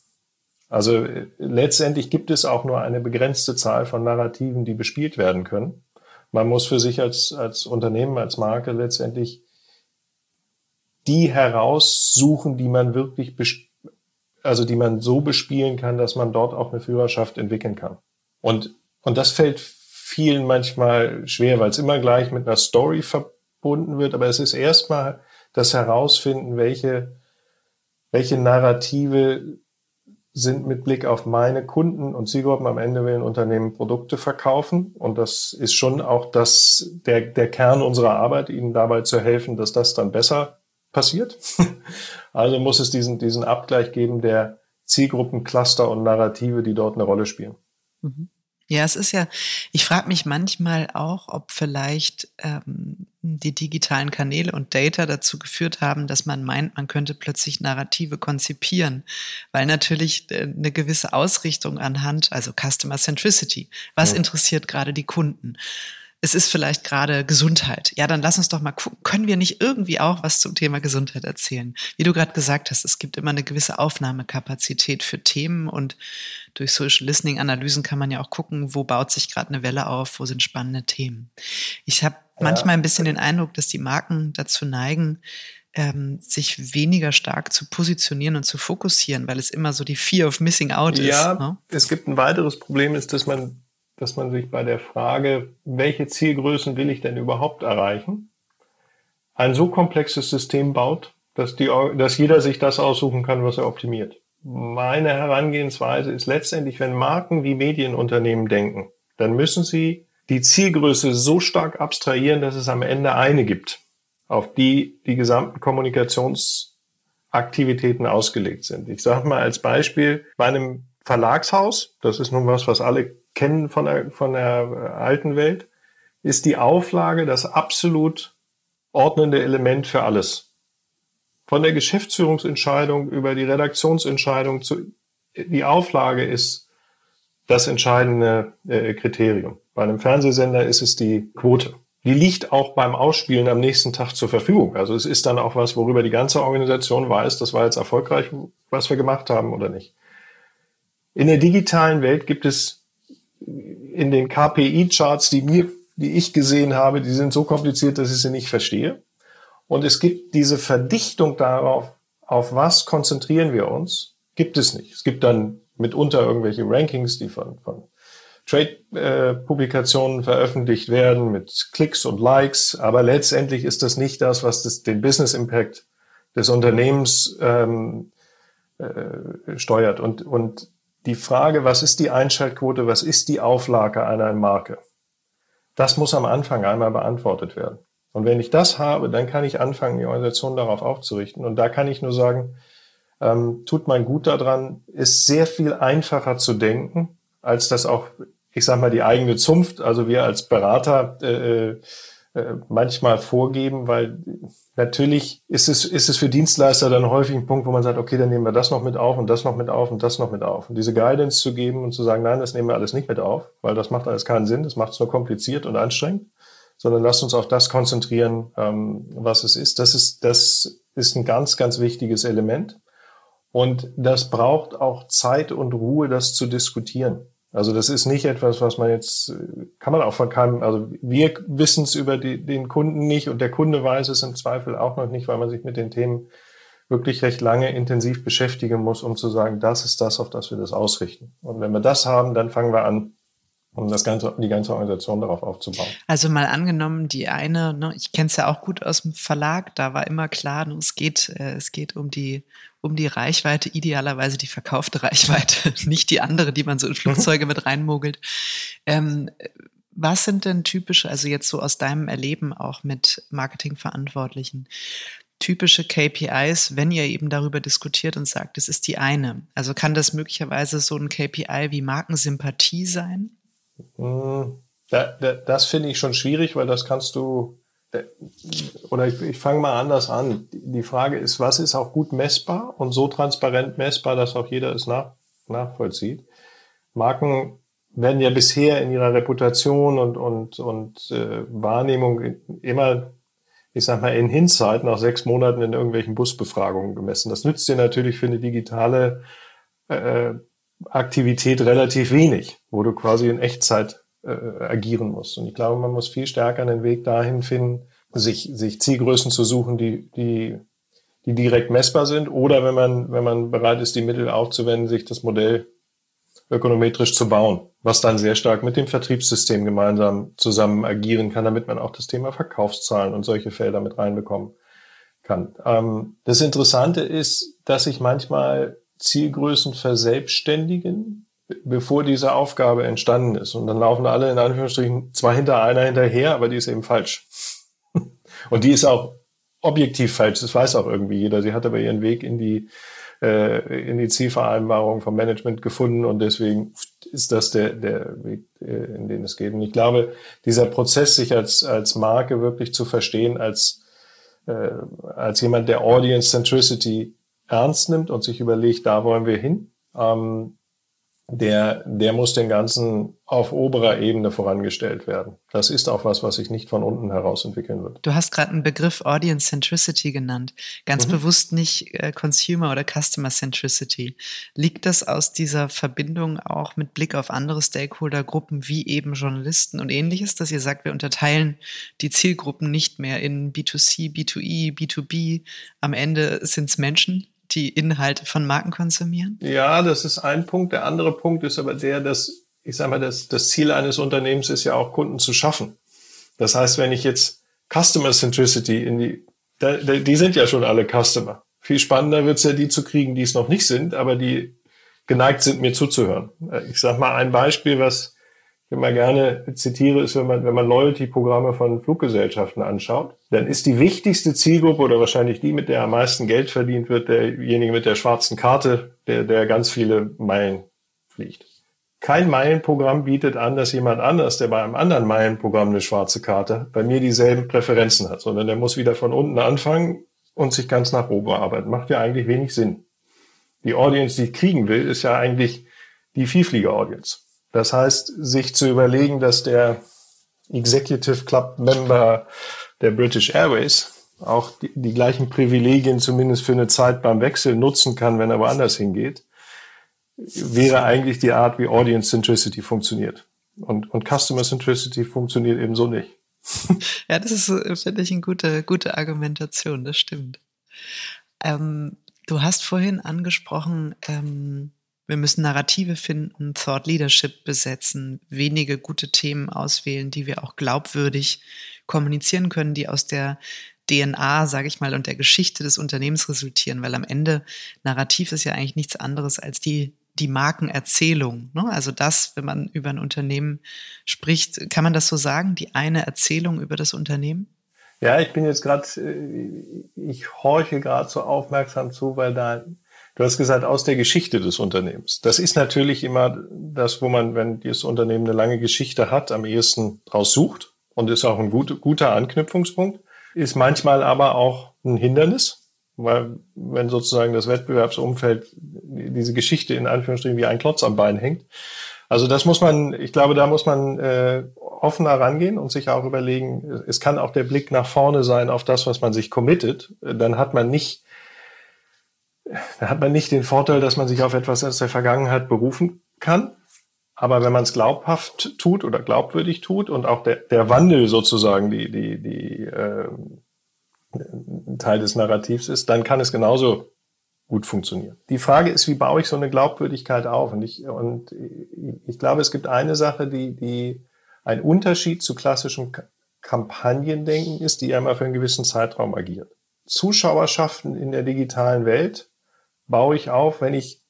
Also äh, letztendlich gibt es auch nur eine begrenzte Zahl von Narrativen, die bespielt werden können. Man muss für sich als, als Unternehmen, als Marke letztendlich die heraussuchen, die man wirklich also die man so bespielen kann, dass man dort auch eine Führerschaft entwickeln kann. Und, und das fällt vielen manchmal schwer, weil es immer gleich mit einer Story verbunden wird, aber es ist erstmal das Herausfinden, welche, welche Narrative sind mit Blick auf meine Kunden und Zielgruppen am Ende will ein Unternehmen Produkte verkaufen. Und das ist schon auch das, der, der Kern unserer Arbeit, ihnen dabei zu helfen, dass das dann besser passiert. Also muss es diesen, diesen Abgleich geben der Zielgruppen, Cluster und Narrative, die dort eine Rolle spielen. Mhm. Ja, es ist ja, ich frage mich manchmal auch, ob vielleicht ähm, die digitalen Kanäle und Data dazu geführt haben, dass man meint, man könnte plötzlich Narrative konzipieren, weil natürlich äh, eine gewisse Ausrichtung anhand, also Customer Centricity, was ja. interessiert gerade die Kunden? Es ist vielleicht gerade Gesundheit. Ja, dann lass uns doch mal gucken, können wir nicht irgendwie auch was zum Thema Gesundheit erzählen? Wie du gerade gesagt hast, es gibt immer eine gewisse Aufnahmekapazität für Themen und durch Social Listening Analysen kann man ja auch gucken, wo baut sich gerade eine Welle auf, wo sind spannende Themen. Ich habe ja. manchmal ein bisschen den Eindruck, dass die Marken dazu neigen, ähm, sich weniger stark zu positionieren und zu fokussieren, weil es immer so die Fear of Missing Out ist. Ja, ne? es gibt ein weiteres Problem, ist, dass man dass man sich bei der Frage, welche Zielgrößen will ich denn überhaupt erreichen, ein so komplexes System baut, dass, die, dass jeder sich das aussuchen kann, was er optimiert. Meine Herangehensweise ist letztendlich, wenn Marken wie Medienunternehmen denken, dann müssen sie die Zielgröße so stark abstrahieren, dass es am Ende eine gibt, auf die die gesamten Kommunikationsaktivitäten ausgelegt sind. Ich sage mal als Beispiel, bei einem Verlagshaus, das ist nun was, was alle kennen von der, von der alten Welt, ist die Auflage das absolut ordnende Element für alles. Von der Geschäftsführungsentscheidung über die Redaktionsentscheidung zu die Auflage ist das entscheidende äh, Kriterium. Bei einem Fernsehsender ist es die Quote. Die liegt auch beim Ausspielen am nächsten Tag zur Verfügung. Also es ist dann auch was, worüber die ganze Organisation weiß, das war jetzt erfolgreich, was wir gemacht haben oder nicht. In der digitalen Welt gibt es in den KPI-Charts, die mir, die ich gesehen habe, die sind so kompliziert, dass ich sie nicht verstehe. Und es gibt diese Verdichtung darauf, auf was konzentrieren wir uns, gibt es nicht. Es gibt dann mitunter irgendwelche Rankings, die von, von Trade-Publikationen äh, veröffentlicht werden mit Klicks und Likes, aber letztendlich ist das nicht das, was das, den Business Impact des Unternehmens ähm, äh, steuert. Und, und die Frage, was ist die Einschaltquote, was ist die Auflage einer Marke, das muss am Anfang einmal beantwortet werden. Und wenn ich das habe, dann kann ich anfangen, die Organisation darauf aufzurichten. Und da kann ich nur sagen, ähm, tut man gut daran, ist sehr viel einfacher zu denken, als das auch, ich sag mal, die eigene Zunft, also wir als Berater äh, äh, manchmal vorgeben, weil natürlich ist es, ist es für Dienstleister dann häufig ein Punkt, wo man sagt, okay, dann nehmen wir das noch mit auf und das noch mit auf und das noch mit auf. Und diese Guidance zu geben und zu sagen, nein, das nehmen wir alles nicht mit auf, weil das macht alles keinen Sinn, das macht es nur kompliziert und anstrengend sondern lasst uns auf das konzentrieren, ähm, was es ist. Das ist, das ist ein ganz, ganz wichtiges Element. Und das braucht auch Zeit und Ruhe, das zu diskutieren. Also das ist nicht etwas, was man jetzt, kann man auch von keinem, also wir wissen es über die, den Kunden nicht und der Kunde weiß es im Zweifel auch noch nicht, weil man sich mit den Themen wirklich recht lange intensiv beschäftigen muss, um zu sagen, das ist das, auf das wir das ausrichten. Und wenn wir das haben, dann fangen wir an, um das ganze, die ganze Organisation darauf aufzubauen. Also mal angenommen, die eine, ne, ich kenne es ja auch gut aus dem Verlag, da war immer klar, ne, es geht, äh, es geht um die, um die Reichweite, idealerweise die verkaufte Reichweite, nicht die andere, die man so in. Flugzeuge mit reinmogelt. Ähm, was sind denn typische, also jetzt so aus deinem Erleben auch mit Marketingverantwortlichen, typische KPIs, wenn ihr eben darüber diskutiert und sagt, es ist die eine? Also kann das möglicherweise so ein KPI wie Markensympathie sein? Hm, da, da, das finde ich schon schwierig, weil das kannst du, oder ich, ich fange mal anders an. Die Frage ist, was ist auch gut messbar und so transparent messbar, dass auch jeder es nach, nachvollzieht. Marken werden ja bisher in ihrer Reputation und, und, und äh, Wahrnehmung immer, ich sag mal, in Hinzeit nach sechs Monaten in irgendwelchen Busbefragungen gemessen. Das nützt dir natürlich für eine digitale äh, Aktivität relativ wenig, wo du quasi in Echtzeit äh, agieren musst. Und ich glaube, man muss viel stärker den Weg dahin finden, sich, sich Zielgrößen zu suchen, die, die, die direkt messbar sind oder wenn man, wenn man bereit ist, die Mittel aufzuwenden, sich das Modell ökonometrisch zu bauen, was dann sehr stark mit dem Vertriebssystem gemeinsam zusammen agieren kann, damit man auch das Thema Verkaufszahlen und solche Felder mit reinbekommen kann. Ähm, das Interessante ist, dass ich manchmal Zielgrößen verselbstständigen, bevor diese Aufgabe entstanden ist. Und dann laufen alle in Anführungsstrichen zwar hinter einer hinterher, aber die ist eben falsch. Und die ist auch objektiv falsch. Das weiß auch irgendwie jeder. Sie hat aber ihren Weg in die äh, in die Zielvereinbarung vom Management gefunden und deswegen ist das der, der Weg, äh, in den es geht. Und ich glaube, dieser Prozess, sich als, als Marke wirklich zu verstehen, als, äh, als jemand, der Audience Centricity ernst nimmt und sich überlegt, da wollen wir hin, ähm, der, der muss den Ganzen auf oberer Ebene vorangestellt werden. Das ist auch was, was sich nicht von unten heraus entwickeln wird. Du hast gerade einen Begriff Audience Centricity genannt. Ganz mhm. bewusst nicht äh, Consumer oder Customer Centricity. Liegt das aus dieser Verbindung auch mit Blick auf andere Stakeholdergruppen wie eben Journalisten und ähnliches, dass ihr sagt, wir unterteilen die Zielgruppen nicht mehr in B2C, B2E, B2B. Am Ende sind es Menschen, die Inhalte von Marken konsumieren? Ja, das ist ein Punkt. Der andere Punkt ist aber der, dass, ich sage mal, das, das Ziel eines Unternehmens ist ja auch Kunden zu schaffen. Das heißt, wenn ich jetzt Customer Centricity in die, die sind ja schon alle Customer. Viel spannender wird es ja, die zu kriegen, die es noch nicht sind, aber die geneigt sind, mir zuzuhören. Ich sage mal ein Beispiel, was immer gerne zitiere, ist, wenn man, wenn man Loyalty-Programme von Fluggesellschaften anschaut, dann ist die wichtigste Zielgruppe oder wahrscheinlich die, mit der am meisten Geld verdient wird, derjenige mit der schwarzen Karte, der, der ganz viele Meilen fliegt. Kein Meilenprogramm bietet an, dass jemand anders, der bei einem anderen Meilenprogramm eine schwarze Karte, bei mir dieselben Präferenzen hat, sondern der muss wieder von unten anfangen und sich ganz nach oben arbeiten. Macht ja eigentlich wenig Sinn. Die Audience, die ich kriegen will, ist ja eigentlich die Vielflieger-Audience. Das heißt, sich zu überlegen, dass der Executive Club Member der British Airways auch die, die gleichen Privilegien zumindest für eine Zeit beim Wechsel nutzen kann, wenn er woanders hingeht, wäre eigentlich die Art, wie Audience Centricity funktioniert. Und, und Customer Centricity funktioniert eben so nicht. Ja, das ist, finde ich, eine gute, gute Argumentation, das stimmt. Ähm, du hast vorhin angesprochen, ähm, wir müssen Narrative finden, Thought Leadership besetzen, wenige gute Themen auswählen, die wir auch glaubwürdig kommunizieren können, die aus der DNA, sage ich mal, und der Geschichte des Unternehmens resultieren, weil am Ende Narrativ ist ja eigentlich nichts anderes als die die Markenerzählung. Ne? Also das, wenn man über ein Unternehmen spricht, kann man das so sagen, die eine Erzählung über das Unternehmen? Ja, ich bin jetzt gerade, äh, ich horche gerade so aufmerksam zu, weil da, du hast gesagt, aus der Geschichte des Unternehmens. Das ist natürlich immer das, wo man, wenn dieses Unternehmen eine lange Geschichte hat, am ehesten draus sucht und ist auch ein gut, guter Anknüpfungspunkt, ist manchmal aber auch ein Hindernis, weil wenn sozusagen das Wettbewerbsumfeld diese Geschichte in Anführungsstrichen wie ein Klotz am Bein hängt. Also das muss man, ich glaube, da muss man äh, offener rangehen und sich auch überlegen, es kann auch der Blick nach vorne sein auf das, was man sich committet. Dann hat man nicht, dann hat man nicht den Vorteil, dass man sich auf etwas aus der Vergangenheit berufen kann. Aber wenn man es glaubhaft tut oder glaubwürdig tut und auch der, der Wandel sozusagen die, die, die äh, Teil des Narrativs ist, dann kann es genauso gut funktionieren. Die Frage ist, wie baue ich so eine Glaubwürdigkeit auf? Und ich, und ich glaube, es gibt eine Sache, die, die ein Unterschied zu klassischem Kampagnendenken ist, die immer für einen gewissen Zeitraum agiert. Zuschauerschaften in der digitalen Welt baue ich auf, wenn ich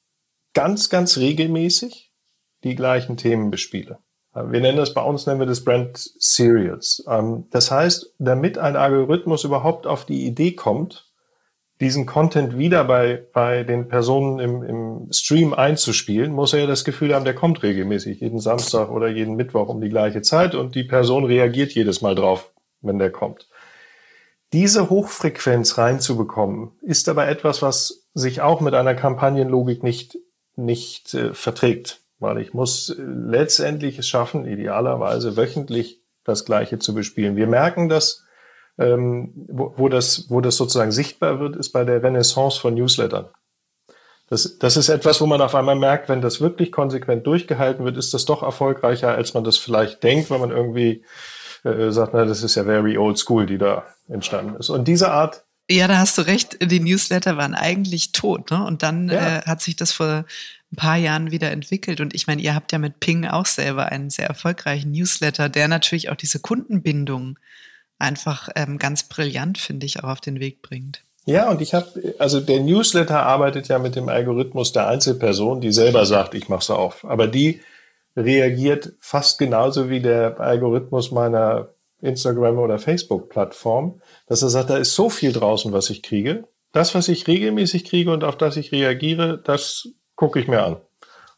ganz, ganz regelmäßig die gleichen Themen bespiele. Wir nennen das bei uns, nennen wir das Brand Serials. Ähm, das heißt, damit ein Algorithmus überhaupt auf die Idee kommt, diesen Content wieder bei, bei den Personen im, im Stream einzuspielen, muss er ja das Gefühl haben, der kommt regelmäßig, jeden Samstag oder jeden Mittwoch um die gleiche Zeit und die Person reagiert jedes Mal drauf, wenn der kommt. Diese Hochfrequenz reinzubekommen, ist aber etwas, was sich auch mit einer Kampagnenlogik nicht, nicht äh, verträgt, weil ich muss äh, letztendlich es schaffen, idealerweise wöchentlich das Gleiche zu bespielen. Wir merken dass ähm, wo, wo, das, wo das sozusagen sichtbar wird, ist bei der Renaissance von Newslettern. Das, das ist etwas, wo man auf einmal merkt, wenn das wirklich konsequent durchgehalten wird, ist das doch erfolgreicher, als man das vielleicht denkt, wenn man irgendwie äh, sagt, na, das ist ja very old school, die da entstanden ist. Und diese Art ja, da hast du recht. Die Newsletter waren eigentlich tot, ne? Und dann ja. äh, hat sich das vor ein paar Jahren wieder entwickelt. Und ich meine, ihr habt ja mit Ping auch selber einen sehr erfolgreichen Newsletter, der natürlich auch diese Kundenbindung einfach ähm, ganz brillant, finde ich, auch auf den Weg bringt. Ja, und ich habe, also der Newsletter arbeitet ja mit dem Algorithmus der Einzelperson, die selber sagt, ich mache es auf. Aber die reagiert fast genauso wie der Algorithmus meiner Instagram- oder Facebook-Plattform, dass er sagt, da ist so viel draußen, was ich kriege. Das, was ich regelmäßig kriege und auf das ich reagiere, das gucke ich mir an.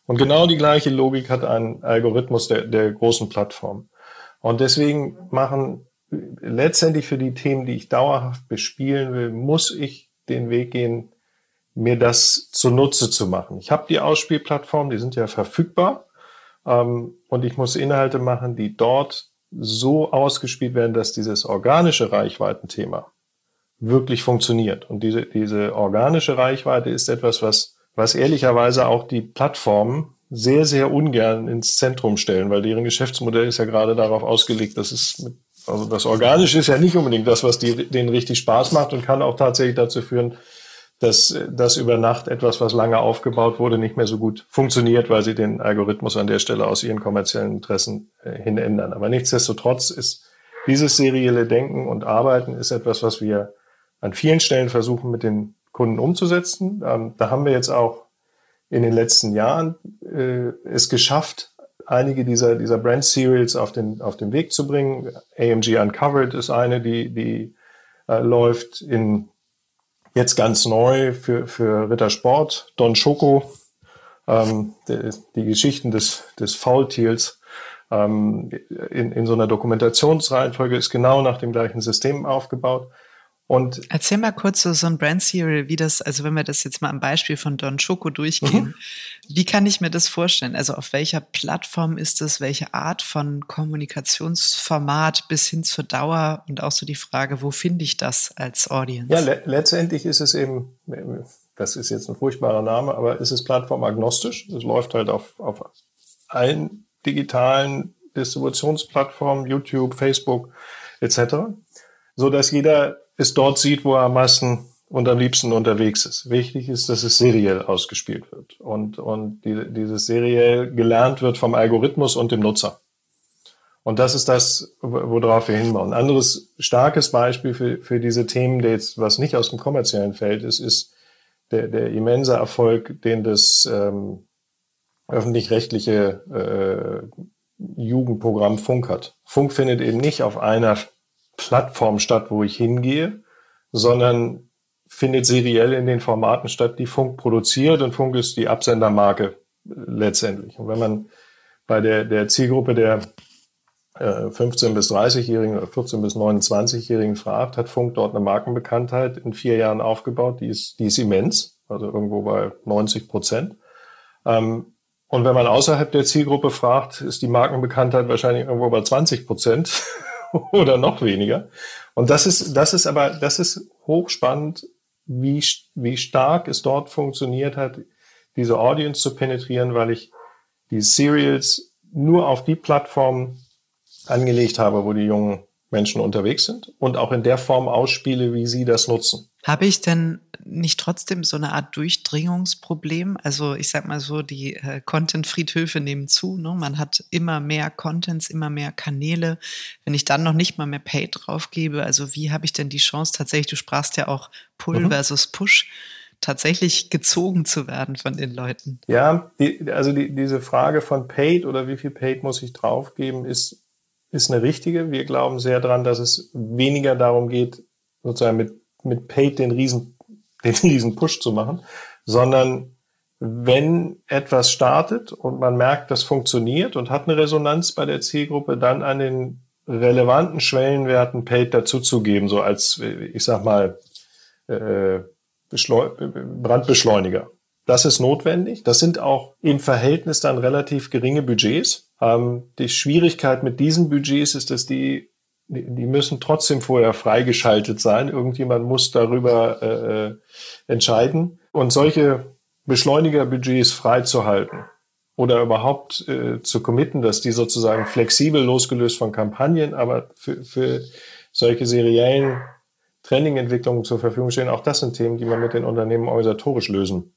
Und genau die gleiche Logik hat ein Algorithmus der, der großen Plattform. Und deswegen machen letztendlich für die Themen, die ich dauerhaft bespielen will, muss ich den Weg gehen, mir das zunutze zu machen. Ich habe die Ausspielplattformen, die sind ja verfügbar ähm, und ich muss Inhalte machen, die dort so ausgespielt werden, dass dieses organische Reichweitenthema wirklich funktioniert. Und diese, diese organische Reichweite ist etwas, was, was ehrlicherweise auch die Plattformen sehr, sehr ungern ins Zentrum stellen, weil deren Geschäftsmodell ist ja gerade darauf ausgelegt, dass es mit also das Organische ist ja nicht unbedingt das, was die, denen richtig Spaß macht und kann auch tatsächlich dazu führen, dass das über Nacht etwas, was lange aufgebaut wurde, nicht mehr so gut funktioniert, weil sie den Algorithmus an der Stelle aus ihren kommerziellen Interessen äh, hin ändern. Aber nichtsdestotrotz ist dieses serielle Denken und Arbeiten ist etwas, was wir an vielen Stellen versuchen mit den Kunden umzusetzen. Ähm, da haben wir jetzt auch in den letzten Jahren äh, es geschafft, einige dieser, dieser Brand Serials auf den, auf den Weg zu bringen. AMG Uncovered ist eine, die, die äh, läuft in jetzt ganz neu für, für Rittersport. Don Schoko, ähm, die, die Geschichten des, des Faultiers ähm, in, in so einer Dokumentationsreihenfolge ist genau nach dem gleichen System aufgebaut. Und Erzähl mal kurz so, so ein Brand Serial, wie das, also wenn wir das jetzt mal am Beispiel von Don Choco durchgehen, mhm. Wie kann ich mir das vorstellen? Also auf welcher Plattform ist es, welche Art von Kommunikationsformat bis hin zur Dauer und auch so die Frage, wo finde ich das als Audience? Ja, le letztendlich ist es eben, das ist jetzt ein furchtbarer Name, aber ist es plattformagnostisch. Es läuft halt auf, auf allen digitalen Distributionsplattformen, YouTube, Facebook etc., so dass jeder es dort sieht, wo er am meisten und am liebsten unterwegs ist. Wichtig ist, dass es seriell ausgespielt wird und, und die, dieses seriell gelernt wird vom Algorithmus und dem Nutzer. Und das ist das, worauf wir hinbauen. Ein anderes starkes Beispiel für, für diese Themen, der jetzt, was nicht aus dem kommerziellen Feld ist, ist der, der immense Erfolg, den das ähm, öffentlich-rechtliche äh, Jugendprogramm Funk hat. Funk findet eben nicht auf einer Plattform statt, wo ich hingehe, sondern findet seriell in den Formaten statt, die Funk produziert und Funk ist die Absendermarke letztendlich. Und wenn man bei der, der Zielgruppe der äh, 15 bis 30-Jährigen oder 14 bis 29-Jährigen fragt, hat Funk dort eine Markenbekanntheit in vier Jahren aufgebaut, die ist, die ist immens, also irgendwo bei 90 Prozent. Ähm, und wenn man außerhalb der Zielgruppe fragt, ist die Markenbekanntheit wahrscheinlich irgendwo bei 20 Prozent. oder noch weniger. Und das ist, das ist aber, das ist hochspannend, wie, wie stark es dort funktioniert hat, diese Audience zu penetrieren, weil ich die Serials nur auf die Plattform angelegt habe, wo die jungen Menschen unterwegs sind und auch in der Form ausspiele, wie sie das nutzen. Habe ich denn nicht trotzdem so eine Art Durchdringungsproblem? Also ich sag mal so, die äh, Content-Friedhöfe nehmen zu. Ne? Man hat immer mehr Contents, immer mehr Kanäle. Wenn ich dann noch nicht mal mehr Pay draufgebe, also wie habe ich denn die Chance tatsächlich, du sprachst ja auch Pull mhm. versus Push, tatsächlich gezogen zu werden von den Leuten? Ja, die, also die, diese Frage von Paid oder wie viel Paid muss ich draufgeben, ist ist eine richtige. Wir glauben sehr dran, dass es weniger darum geht, sozusagen mit, mit Paid den riesen, den riesen Push zu machen, sondern wenn etwas startet und man merkt, das funktioniert und hat eine Resonanz bei der Zielgruppe, dann an den relevanten Schwellenwerten Paid dazuzugeben, so als, ich sag mal, äh, Brandbeschleuniger. Das ist notwendig. Das sind auch im Verhältnis dann relativ geringe Budgets. Ähm, die Schwierigkeit mit diesen Budgets ist, dass die, die müssen trotzdem vorher freigeschaltet sein. Irgendjemand muss darüber äh, äh, entscheiden. Und solche Beschleunigerbudgets freizuhalten oder überhaupt äh, zu committen, dass die sozusagen flexibel losgelöst von Kampagnen, aber für, für solche seriellen Trending-Entwicklungen zur Verfügung stehen, auch das sind Themen, die man mit den Unternehmen organisatorisch lösen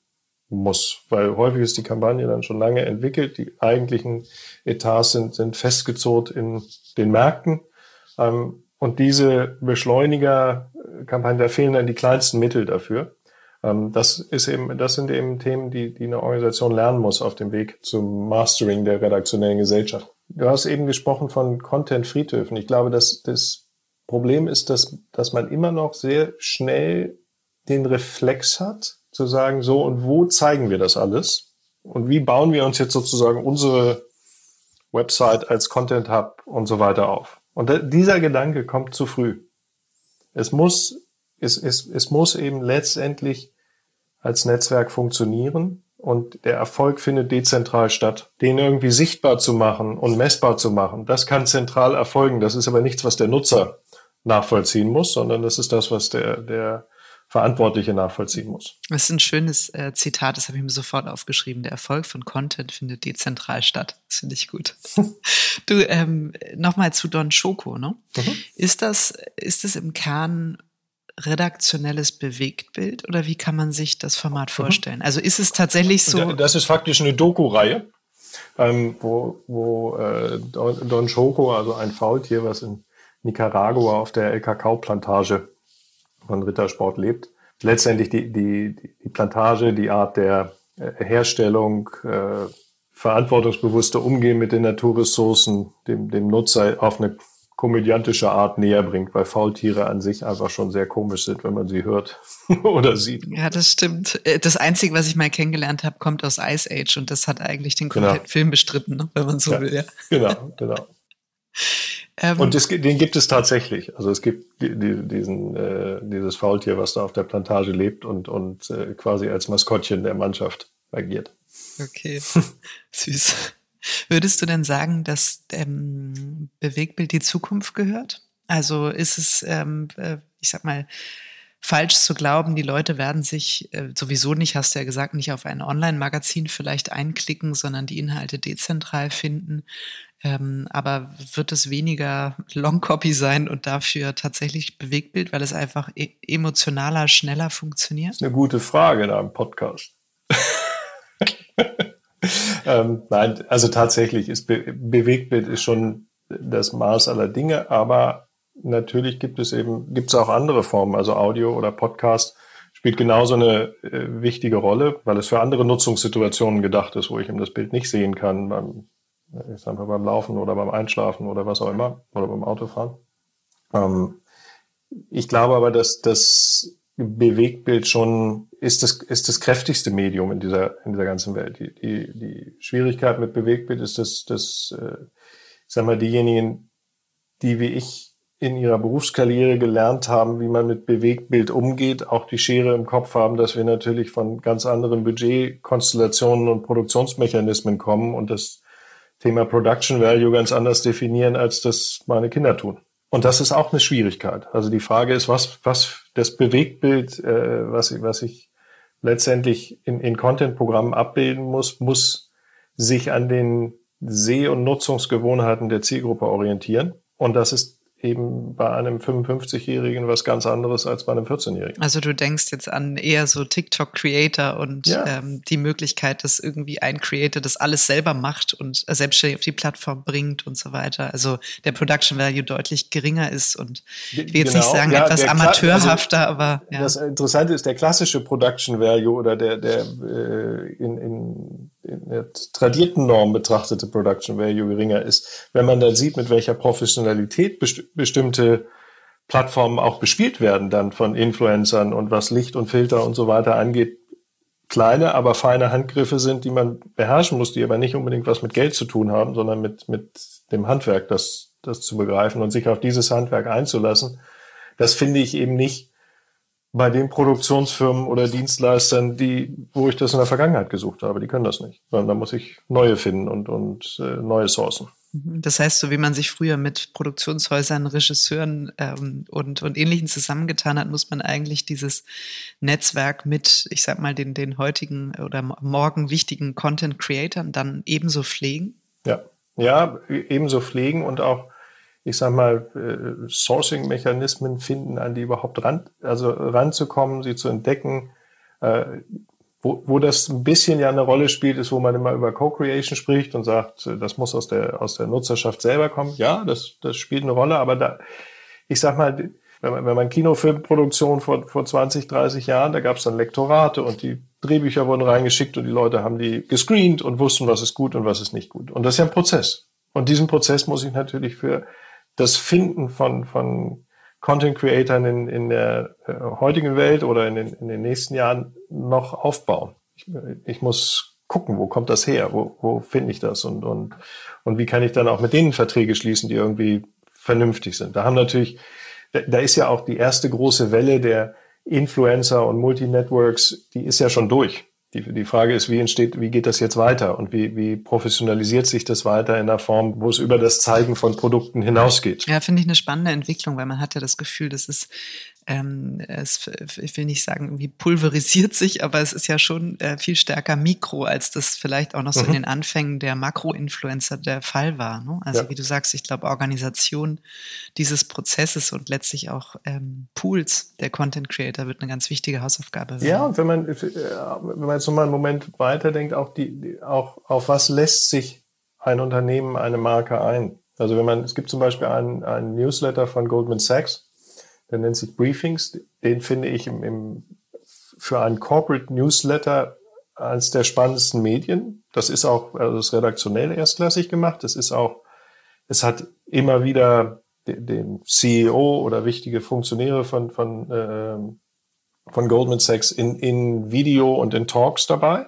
muss, weil häufig ist die Kampagne dann schon lange entwickelt, die eigentlichen Etats sind, sind festgezurrt in den Märkten und diese Beschleuniger-Kampagnen, da fehlen dann die kleinsten Mittel dafür. Ähm, das ist eben, das sind eben Themen, die, die eine Organisation lernen muss auf dem Weg zum Mastering der redaktionellen Gesellschaft. Du hast eben gesprochen von Content-Friedhöfen. Ich glaube, dass das Problem ist, dass, dass man immer noch sehr schnell den Reflex hat, zu sagen, so und wo zeigen wir das alles? Und wie bauen wir uns jetzt sozusagen unsere Website als Content Hub und so weiter auf? Und dieser Gedanke kommt zu früh. Es muss, es, es, es muss eben letztendlich als Netzwerk funktionieren und der Erfolg findet dezentral statt. Den irgendwie sichtbar zu machen und messbar zu machen, das kann zentral erfolgen. Das ist aber nichts, was der Nutzer nachvollziehen muss, sondern das ist das, was der, der Verantwortliche nachvollziehen muss. Das ist ein schönes äh, Zitat, das habe ich mir sofort aufgeschrieben. Der Erfolg von Content findet dezentral statt. Das finde ich gut. du, ähm, nochmal zu Don Schoko, ne? Mhm. Ist das, ist das im Kern redaktionelles Bewegtbild oder wie kann man sich das Format mhm. vorstellen? Mhm. Also ist es tatsächlich so? Das ist faktisch eine Doku-Reihe, ähm, wo, wo äh, Don, Schoko, also ein Faultier, was in Nicaragua auf der El-Kakao-Plantage von Rittersport lebt. Letztendlich die, die, die Plantage, die Art der äh, Herstellung, äh, verantwortungsbewusste Umgehen mit den Naturressourcen, dem, dem Nutzer auf eine komödiantische Art näher bringt, weil Faultiere an sich einfach schon sehr komisch sind, wenn man sie hört oder sieht. Ja, das stimmt. Äh, das Einzige, was ich mal kennengelernt habe, kommt aus Ice Age und das hat eigentlich den kompletten genau. Film bestritten, ne, wenn man so ja, will. Ja. Genau, genau. Ähm, und es, den gibt es tatsächlich. Also es gibt die, die, diesen, äh, dieses Faultier, was da auf der Plantage lebt und, und äh, quasi als Maskottchen der Mannschaft agiert. Okay, süß. Würdest du denn sagen, dass ähm, Bewegbild die Zukunft gehört? Also ist es, ähm, äh, ich sag mal, falsch zu glauben, die Leute werden sich äh, sowieso nicht, hast du ja gesagt, nicht auf ein Online-Magazin vielleicht einklicken, sondern die Inhalte dezentral finden. Ähm, aber wird es weniger Long-Copy sein und dafür tatsächlich Bewegtbild, weil es einfach e emotionaler, schneller funktioniert? Das ist eine gute Frage in einem Podcast. ähm, nein, also tatsächlich ist Be Bewegtbild ist schon das Maß aller Dinge, aber natürlich gibt es eben, gibt es auch andere Formen, also Audio oder Podcast spielt genauso eine äh, wichtige Rolle, weil es für andere Nutzungssituationen gedacht ist, wo ich eben das Bild nicht sehen kann, beim, ich sag mal, beim Laufen oder beim Einschlafen oder was auch immer, oder beim Autofahren. Ähm, ich glaube aber, dass das Bewegtbild schon ist das, ist das kräftigste Medium in dieser, in dieser ganzen Welt. Die, die, die Schwierigkeit mit Bewegtbild ist, dass, dass äh, ich sag mal, diejenigen, die wie ich in ihrer Berufskarriere gelernt haben, wie man mit Bewegtbild umgeht, auch die Schere im Kopf haben, dass wir natürlich von ganz anderen Budgetkonstellationen und Produktionsmechanismen kommen und das Thema Production Value ganz anders definieren, als das meine Kinder tun. Und das ist auch eine Schwierigkeit. Also die Frage ist, was, was das Bewegtbild, äh, was, ich, was ich letztendlich in, in Content-Programmen abbilden muss, muss sich an den Seh- und Nutzungsgewohnheiten der Zielgruppe orientieren. Und das ist eben bei einem 55-Jährigen was ganz anderes als bei einem 14-Jährigen. Also du denkst jetzt an eher so TikTok-Creator und ja. ähm, die Möglichkeit, dass irgendwie ein Creator das alles selber macht und selbstständig auf die Plattform bringt und so weiter. Also der Production Value deutlich geringer ist und ich will jetzt genau. nicht sagen ja, etwas amateurhafter, also, aber ja. Das Interessante ist, der klassische Production Value oder der, der äh, in, in in der tradierten Norm betrachtete Production Value geringer ist, wenn man dann sieht, mit welcher Professionalität best bestimmte Plattformen auch bespielt werden, dann von Influencern und was Licht und Filter und so weiter angeht, kleine, aber feine Handgriffe sind, die man beherrschen muss, die aber nicht unbedingt was mit Geld zu tun haben, sondern mit, mit dem Handwerk, das, das zu begreifen und sich auf dieses Handwerk einzulassen. Das finde ich eben nicht bei den Produktionsfirmen oder Dienstleistern, die, wo ich das in der Vergangenheit gesucht habe, die können das nicht. Sondern da muss ich neue finden und, und äh, neue Sourcen. Mhm. Das heißt, so wie man sich früher mit Produktionshäusern, Regisseuren ähm, und, und Ähnlichen zusammengetan hat, muss man eigentlich dieses Netzwerk mit, ich sag mal, den, den heutigen oder morgen wichtigen Content-Creatern dann ebenso pflegen? Ja, ja, ebenso pflegen und auch ich sag mal, äh, Sourcing-Mechanismen finden, an die überhaupt ran, also ranzukommen, sie zu entdecken. Äh, wo, wo das ein bisschen ja eine Rolle spielt, ist, wo man immer über Co-Creation spricht und sagt, äh, das muss aus der, aus der Nutzerschaft selber kommen. Ja, das, das spielt eine Rolle, aber da, ich sag mal, wenn man, wenn man Kinofilmproduktion vor, vor 20, 30 Jahren, da gab es dann Lektorate und die Drehbücher wurden reingeschickt und die Leute haben die gescreent und wussten, was ist gut und was ist nicht gut. Und das ist ja ein Prozess. Und diesen Prozess muss ich natürlich für das Finden von, von Content Creatern in, in der äh, heutigen Welt oder in den, in den nächsten Jahren noch aufbauen. Ich, ich muss gucken, wo kommt das her? Wo, wo finde ich das? Und, und, und wie kann ich dann auch mit denen Verträge schließen, die irgendwie vernünftig sind? Da haben natürlich, da, da ist ja auch die erste große Welle der Influencer und Multinetworks, die ist ja schon durch. Die, die Frage ist, wie entsteht, wie geht das jetzt weiter und wie, wie professionalisiert sich das weiter in einer Form, wo es über das Zeigen von Produkten hinausgeht? Ja, finde ich eine spannende Entwicklung, weil man hat ja das Gefühl, das ist ähm, es, ich will nicht sagen, irgendwie pulverisiert sich, aber es ist ja schon äh, viel stärker Mikro, als das vielleicht auch noch so mhm. in den Anfängen der Makro-Influencer der Fall war. Ne? Also ja. wie du sagst, ich glaube, Organisation dieses Prozesses und letztlich auch ähm, Pools der Content Creator wird eine ganz wichtige Hausaufgabe werden. Ja, und wenn man, äh, wenn man jetzt nochmal einen Moment weiterdenkt, auch die, auch auf was lässt sich ein Unternehmen, eine Marke ein? Also wenn man, es gibt zum Beispiel einen, einen Newsletter von Goldman Sachs, der nennt sich Briefings. Den finde ich im, im, für einen Corporate Newsletter eines der spannendsten Medien. Das ist auch, also das redaktionell erstklassig gemacht. Das ist auch, es hat immer wieder den, den CEO oder wichtige Funktionäre von, von, äh, von Goldman Sachs in, in Video und in Talks dabei.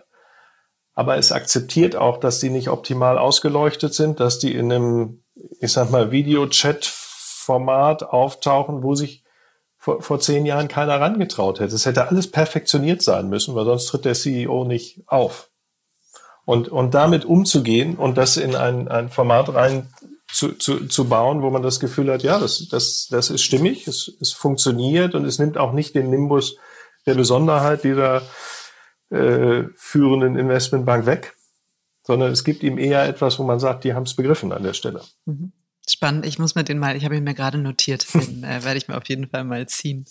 Aber es akzeptiert auch, dass die nicht optimal ausgeleuchtet sind, dass die in einem ich sag mal, Video-Chat-Format auftauchen, wo sich vor, vor zehn Jahren keiner rangetraut hätte. Es hätte alles perfektioniert sein müssen, weil sonst tritt der CEO nicht auf. Und, und damit umzugehen und das in ein, ein Format rein zu, zu, zu bauen, wo man das Gefühl hat, ja, das, das, das ist stimmig, es, es funktioniert und es nimmt auch nicht den Nimbus der Besonderheit dieser äh, führenden Investmentbank weg, sondern es gibt ihm eher etwas, wo man sagt, die haben es begriffen an der Stelle. Mhm. Spannend, ich muss mir den mal, ich habe ihn mir gerade notiert, den äh, werde ich mir auf jeden Fall mal ziehen.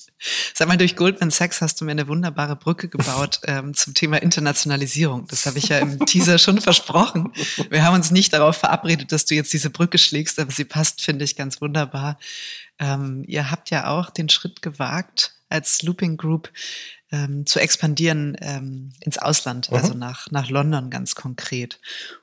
Sag mal, durch Goldman Sachs hast du mir eine wunderbare Brücke gebaut ähm, zum Thema Internationalisierung. Das habe ich ja im Teaser schon versprochen. Wir haben uns nicht darauf verabredet, dass du jetzt diese Brücke schlägst, aber sie passt, finde ich, ganz wunderbar. Ähm, ihr habt ja auch den Schritt gewagt, als Looping Group ähm, zu expandieren ähm, ins Ausland, mhm. also nach, nach London ganz konkret.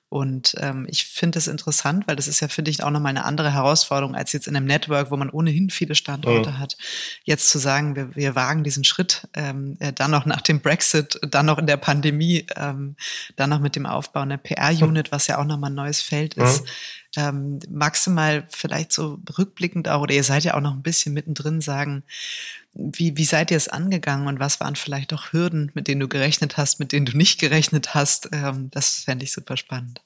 Und ähm, ich finde es interessant, weil das ist ja, finde ich, auch nochmal eine andere Herausforderung als jetzt in einem Network, wo man ohnehin viele Standorte mhm. hat. Jetzt zu sagen, wir, wir wagen diesen Schritt, ähm, äh, dann noch nach dem Brexit, dann noch in der Pandemie, ähm, dann noch mit dem Aufbau einer PR-Unit, was ja auch nochmal ein neues Feld ist. Mhm. Ähm, magst du mal vielleicht so rückblickend auch, oder ihr seid ja auch noch ein bisschen mittendrin, sagen, wie, wie seid ihr es angegangen und was waren vielleicht auch Hürden, mit denen du gerechnet hast, mit denen du nicht gerechnet hast? Ähm, das fände ich super spannend.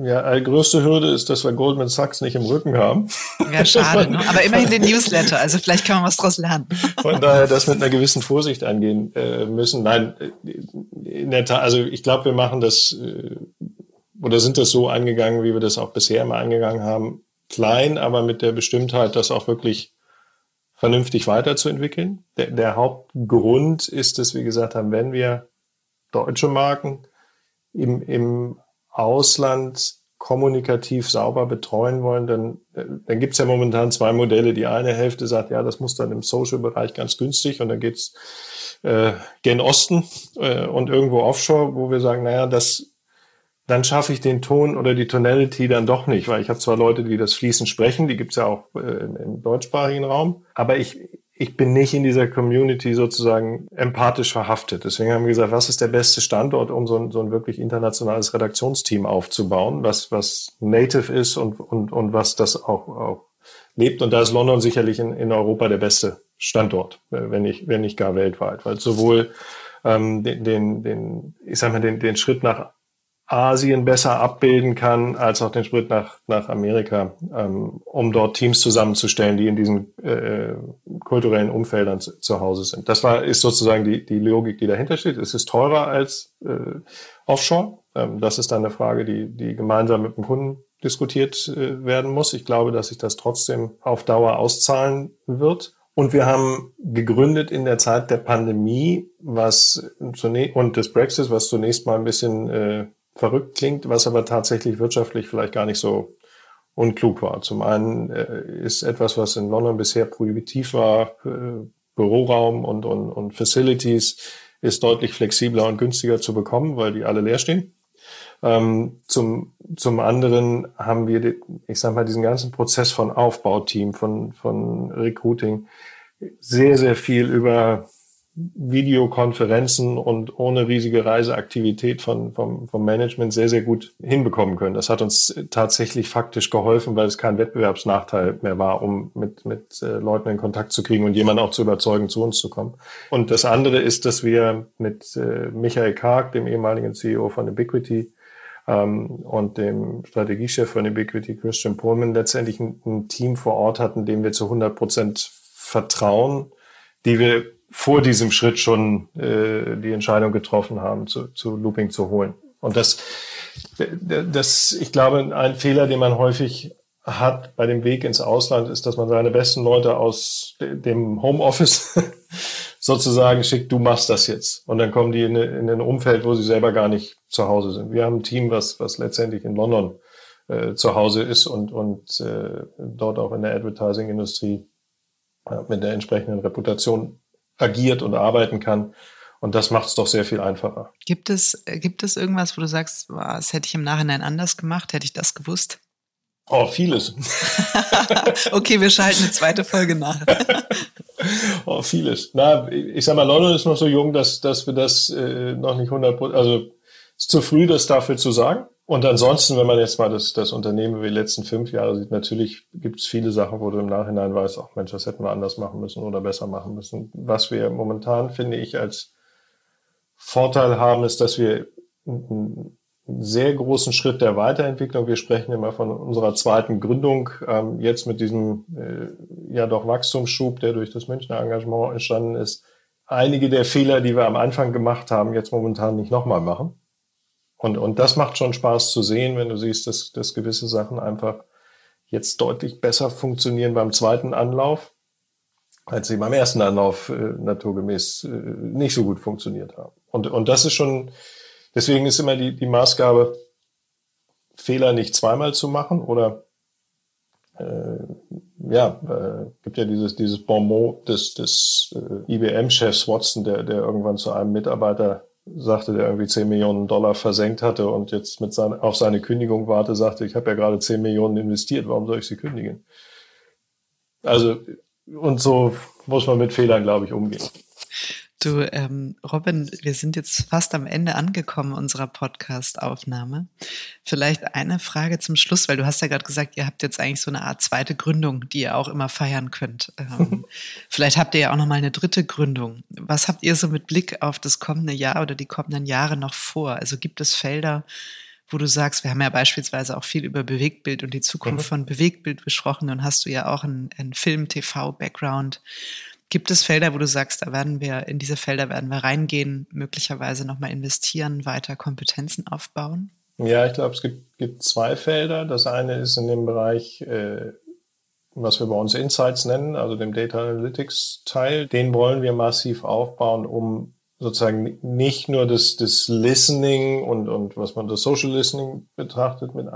Ja, die größte Hürde ist, dass wir Goldman Sachs nicht im Rücken haben. Ja, schade, ne? aber immerhin den Newsletter, also vielleicht kann man was daraus lernen. Von daher das mit einer gewissen Vorsicht angehen äh, müssen. Nein, in der Tat, also ich glaube, wir machen das äh, oder sind das so angegangen, wie wir das auch bisher immer angegangen haben. Klein, aber mit der Bestimmtheit, das auch wirklich vernünftig weiterzuentwickeln. Der, der Hauptgrund ist, dass wir gesagt haben, wenn wir deutsche Marken im, im Ausland kommunikativ sauber betreuen wollen, dann, dann gibt's ja momentan zwei Modelle. Die eine Hälfte sagt, ja, das muss dann im Social-Bereich ganz günstig und dann geht's äh, gen Osten äh, und irgendwo offshore, wo wir sagen, naja, das dann schaffe ich den Ton oder die Tonality dann doch nicht, weil ich habe zwar Leute, die das fließend sprechen, die gibt's ja auch äh, im deutschsprachigen Raum, aber ich, ich bin nicht in dieser Community sozusagen empathisch verhaftet. Deswegen haben wir gesagt, was ist der beste Standort, um so ein, so ein wirklich internationales Redaktionsteam aufzubauen, was, was native ist und, und, und was das auch, auch lebt. Und da ist London sicherlich in, in Europa der beste Standort, äh, wenn nicht, wenn nicht gar weltweit, weil sowohl ähm, den, den, den, ich sag mal, den, den Schritt nach Asien besser abbilden kann, als auch den Schritt nach, nach Amerika, ähm, um dort Teams zusammenzustellen, die in diesen äh, kulturellen Umfeldern zu, zu, Hause sind. Das war, ist sozusagen die, die Logik, die dahinter steht. Es ist teurer als äh, Offshore. Ähm, das ist dann eine Frage, die, die gemeinsam mit dem Kunden diskutiert äh, werden muss. Ich glaube, dass sich das trotzdem auf Dauer auszahlen wird. Und wir haben gegründet in der Zeit der Pandemie, was zunächst und des Brexit, was zunächst mal ein bisschen äh, verrückt klingt, was aber tatsächlich wirtschaftlich vielleicht gar nicht so unklug war. Zum einen äh, ist etwas, was in London bisher prohibitiv war, äh, Büroraum und, und, und Facilities, ist deutlich flexibler und günstiger zu bekommen, weil die alle leer stehen. Ähm, zum, zum anderen haben wir, ich sag mal, diesen ganzen Prozess von Aufbauteam, von, von Recruiting sehr, sehr viel über Videokonferenzen und ohne riesige Reiseaktivität von, vom, vom Management sehr, sehr gut hinbekommen können. Das hat uns tatsächlich faktisch geholfen, weil es kein Wettbewerbsnachteil mehr war, um mit, mit äh, Leuten in Kontakt zu kriegen und jemanden auch zu überzeugen, zu uns zu kommen. Und das andere ist, dass wir mit äh, Michael Karg, dem ehemaligen CEO von Ubiquity, ähm, und dem Strategiechef von Ubiquity, Christian Pullman, letztendlich ein, ein Team vor Ort hatten, dem wir zu 100 Prozent vertrauen, die wir vor diesem Schritt schon äh, die Entscheidung getroffen haben, zu, zu Looping zu holen. Und das, das, ich glaube, ein Fehler, den man häufig hat bei dem Weg ins Ausland, ist, dass man seine besten Leute aus dem Homeoffice sozusagen schickt, du machst das jetzt. Und dann kommen die in, in ein Umfeld, wo sie selber gar nicht zu Hause sind. Wir haben ein Team, was, was letztendlich in London äh, zu Hause ist und, und äh, dort auch in der Advertising-Industrie äh, mit der entsprechenden Reputation agiert und arbeiten kann. Und das macht es doch sehr viel einfacher. Gibt es, äh, gibt es irgendwas, wo du sagst, das hätte ich im Nachhinein anders gemacht, hätte ich das gewusst? Oh, vieles. okay, wir schalten eine zweite Folge nach. oh, vieles. Na, ich sag mal, London ist noch so jung, dass, dass wir das äh, noch nicht 100 also ist zu früh, das dafür zu sagen. Und ansonsten, wenn man jetzt mal das, das Unternehmen über die letzten fünf Jahre sieht, natürlich gibt es viele Sachen, wo du im Nachhinein weißt, ach Mensch, das hätten wir anders machen müssen oder besser machen müssen. Was wir momentan, finde ich, als Vorteil haben, ist, dass wir einen sehr großen Schritt der Weiterentwicklung, wir sprechen immer von unserer zweiten Gründung, ähm, jetzt mit diesem äh, ja doch Wachstumsschub, der durch das Münchner Engagement entstanden ist, einige der Fehler, die wir am Anfang gemacht haben, jetzt momentan nicht nochmal machen. Und, und das macht schon Spaß zu sehen, wenn du siehst, dass, dass gewisse Sachen einfach jetzt deutlich besser funktionieren beim zweiten Anlauf, als sie beim ersten Anlauf äh, naturgemäß äh, nicht so gut funktioniert haben. Und, und das ist schon, deswegen ist immer die, die Maßgabe, Fehler nicht zweimal zu machen oder äh, ja, äh, gibt ja dieses, dieses Bonmot des, des äh, IBM-Chefs Watson, der, der irgendwann zu einem Mitarbeiter sagte, der irgendwie 10 Millionen Dollar versenkt hatte und jetzt mit seine, auf seine Kündigung warte, sagte, ich habe ja gerade 10 Millionen investiert, warum soll ich sie kündigen? Also, und so muss man mit Fehlern, glaube ich, umgehen. Du, ähm, Robin, wir sind jetzt fast am Ende angekommen unserer Podcast-Aufnahme. Vielleicht eine Frage zum Schluss, weil du hast ja gerade gesagt, ihr habt jetzt eigentlich so eine Art zweite Gründung, die ihr auch immer feiern könnt. Ähm, vielleicht habt ihr ja auch noch mal eine dritte Gründung. Was habt ihr so mit Blick auf das kommende Jahr oder die kommenden Jahre noch vor? Also gibt es Felder, wo du sagst, wir haben ja beispielsweise auch viel über Bewegtbild und die Zukunft mhm. von Bewegtbild besprochen und hast du ja auch einen, einen Film-TV-Background. Gibt es Felder, wo du sagst, da werden wir, in diese Felder werden wir reingehen, möglicherweise nochmal investieren, weiter Kompetenzen aufbauen? Ja, ich glaube, es gibt, gibt zwei Felder. Das eine ist in dem Bereich, äh, was wir bei uns Insights nennen, also dem Data Analytics Teil. Den wollen wir massiv aufbauen, um sozusagen nicht nur das, das Listening und, und was man das Social Listening betrachtet mit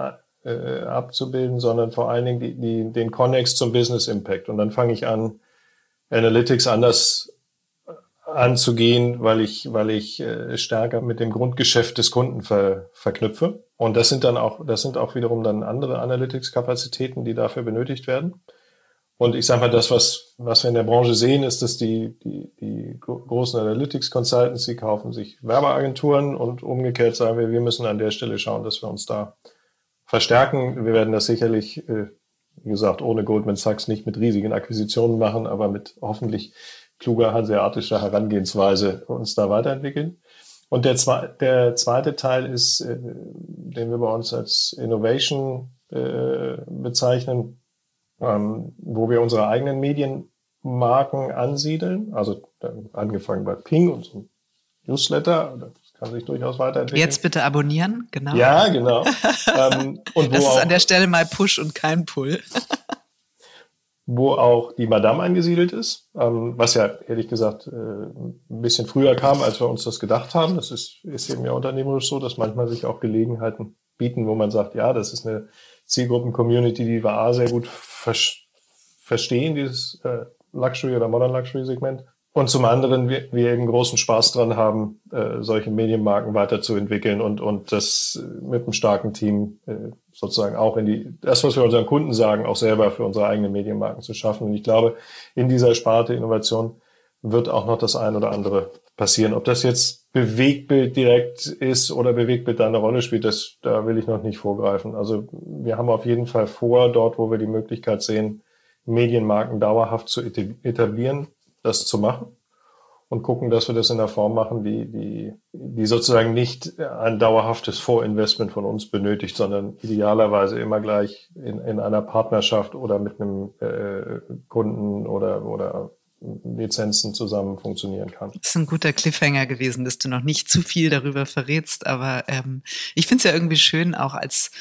äh, abzubilden, sondern vor allen Dingen die, die, den Connex zum Business Impact. Und dann fange ich an, Analytics anders anzugehen, weil ich, weil ich äh, stärker mit dem Grundgeschäft des Kunden ver, verknüpfe. Und das sind dann auch, das sind auch wiederum dann andere Analytics-Kapazitäten, die dafür benötigt werden. Und ich sage mal, das, was, was wir in der Branche sehen, ist, dass die, die, die großen Analytics-Consultants, die kaufen sich Werbeagenturen und umgekehrt sagen wir, wir müssen an der Stelle schauen, dass wir uns da verstärken. Wir werden das sicherlich äh, wie gesagt, ohne Goldman Sachs nicht mit riesigen Akquisitionen machen, aber mit hoffentlich kluger hanseatischer Herangehensweise uns da weiterentwickeln. Und der, zwe der zweite Teil ist, äh, den wir bei uns als Innovation äh, bezeichnen, ähm, wo wir unsere eigenen Medienmarken ansiedeln. Also angefangen bei Ping so Newsletter, kann sich durchaus weiterentwickeln. Jetzt bitte abonnieren, genau. Ja, genau. ähm, und das ist an der Stelle mal Push und kein Pull. wo auch die Madame angesiedelt ist, ähm, was ja ehrlich gesagt äh, ein bisschen früher kam, als wir uns das gedacht haben. Das ist, ist eben ja unternehmerisch so, dass manchmal sich auch Gelegenheiten bieten, wo man sagt, ja, das ist eine Zielgruppen-Community, die wir A sehr gut ver verstehen, dieses äh, Luxury- oder Modern Luxury-Segment und zum anderen, wir, wir eben großen Spaß dran haben, äh, solche Medienmarken weiterzuentwickeln und, und das mit einem starken Team äh, sozusagen auch in die, das, was wir unseren Kunden sagen, auch selber für unsere eigenen Medienmarken zu schaffen. Und ich glaube, in dieser Sparte Innovation wird auch noch das ein oder andere passieren. Ob das jetzt Bewegbild direkt ist oder Bewegbild da eine Rolle spielt, das, da will ich noch nicht vorgreifen. Also wir haben auf jeden Fall vor, dort, wo wir die Möglichkeit sehen, Medienmarken dauerhaft zu etablieren, das zu machen und gucken, dass wir das in der Form machen, die, die, die sozusagen nicht ein dauerhaftes Vorinvestment von uns benötigt, sondern idealerweise immer gleich in, in einer Partnerschaft oder mit einem äh, Kunden oder, oder Lizenzen zusammen funktionieren kann. Das ist ein guter Cliffhanger gewesen, dass du noch nicht zu viel darüber verrätst, aber ähm, ich finde es ja irgendwie schön, auch als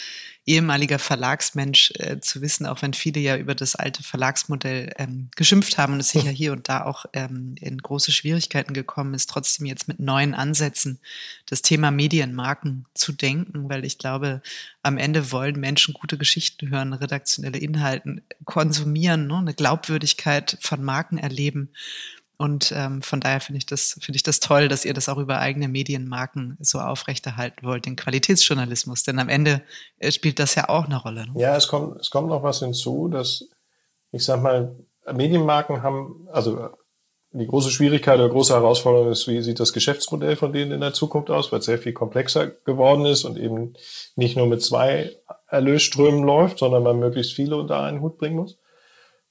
ehemaliger Verlagsmensch äh, zu wissen, auch wenn viele ja über das alte Verlagsmodell ähm, geschimpft haben und es sicher hier und da auch ähm, in große Schwierigkeiten gekommen ist, trotzdem jetzt mit neuen Ansätzen das Thema Medienmarken zu denken, weil ich glaube, am Ende wollen Menschen gute Geschichten hören, redaktionelle Inhalten konsumieren, ne, eine Glaubwürdigkeit von Marken erleben. Und ähm, von daher finde ich das finde ich das toll, dass ihr das auch über eigene Medienmarken so aufrechterhalten wollt, den Qualitätsjournalismus. Denn am Ende äh, spielt das ja auch eine Rolle. Ne? Ja, es kommt es kommt noch was hinzu, dass ich sag mal Medienmarken haben also die große Schwierigkeit oder große Herausforderung ist, wie sieht das Geschäftsmodell von denen in der Zukunft aus, weil es sehr viel komplexer geworden ist und eben nicht nur mit zwei Erlösströmen läuft, sondern man möglichst viele unter einen Hut bringen muss.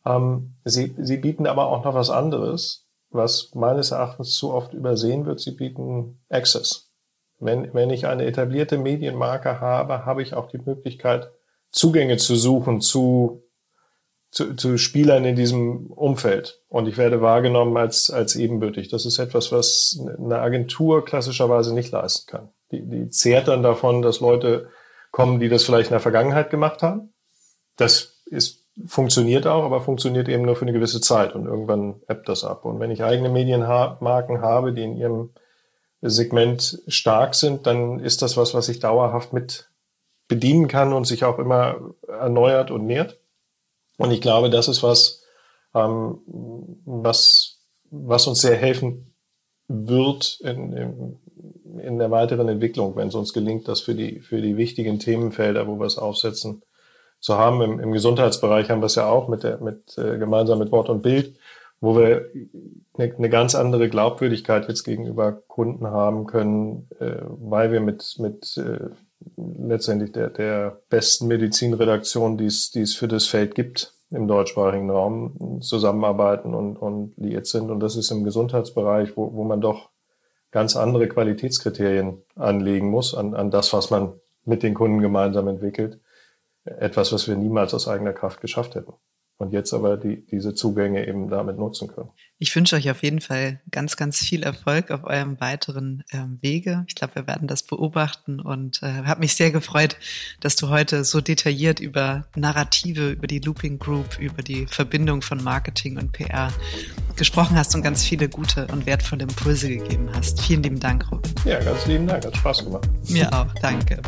Ähm, sie, sie bieten aber auch noch was anderes, was meines Erachtens zu oft übersehen wird. Sie bieten Access. Wenn, wenn ich eine etablierte Medienmarke habe, habe ich auch die Möglichkeit, Zugänge zu suchen zu zu, zu Spielern in diesem Umfeld. Und ich werde wahrgenommen als, als ebenbürtig. Das ist etwas, was eine Agentur klassischerweise nicht leisten kann. Die, die zehrt dann davon, dass Leute kommen, die das vielleicht in der Vergangenheit gemacht haben. Das ist, funktioniert auch, aber funktioniert eben nur für eine gewisse Zeit und irgendwann ebbt das ab. Und wenn ich eigene Medienmarken habe, die in ihrem Segment stark sind, dann ist das was, was ich dauerhaft mit bedienen kann und sich auch immer erneuert und nährt. Und ich glaube, das ist was, ähm, was, was uns sehr helfen wird in, in, in der weiteren Entwicklung, wenn es uns gelingt, das für die, für die wichtigen Themenfelder, wo wir es aufsetzen, zu haben. Im, im Gesundheitsbereich haben wir es ja auch mit der, mit, äh, gemeinsam mit Wort und Bild, wo wir eine, eine ganz andere Glaubwürdigkeit jetzt gegenüber Kunden haben können, äh, weil wir mit, mit äh, letztendlich der, der besten Medizinredaktion, die es, die es für das Feld gibt im deutschsprachigen Raum, zusammenarbeiten und, und liiert sind. Und das ist im Gesundheitsbereich, wo, wo man doch ganz andere Qualitätskriterien anlegen muss an, an das, was man mit den Kunden gemeinsam entwickelt. Etwas, was wir niemals aus eigener Kraft geschafft hätten und jetzt aber die, diese Zugänge eben damit nutzen können. Ich wünsche euch auf jeden Fall ganz, ganz viel Erfolg auf eurem weiteren ähm, Wege. Ich glaube, wir werden das beobachten und äh, habe mich sehr gefreut, dass du heute so detailliert über Narrative, über die Looping Group, über die Verbindung von Marketing und PR gesprochen hast und ganz viele gute und wertvolle Impulse gegeben hast. Vielen lieben Dank, Robin. Ja, ganz lieben Dank. Hat Spaß gemacht. Mir auch. Danke.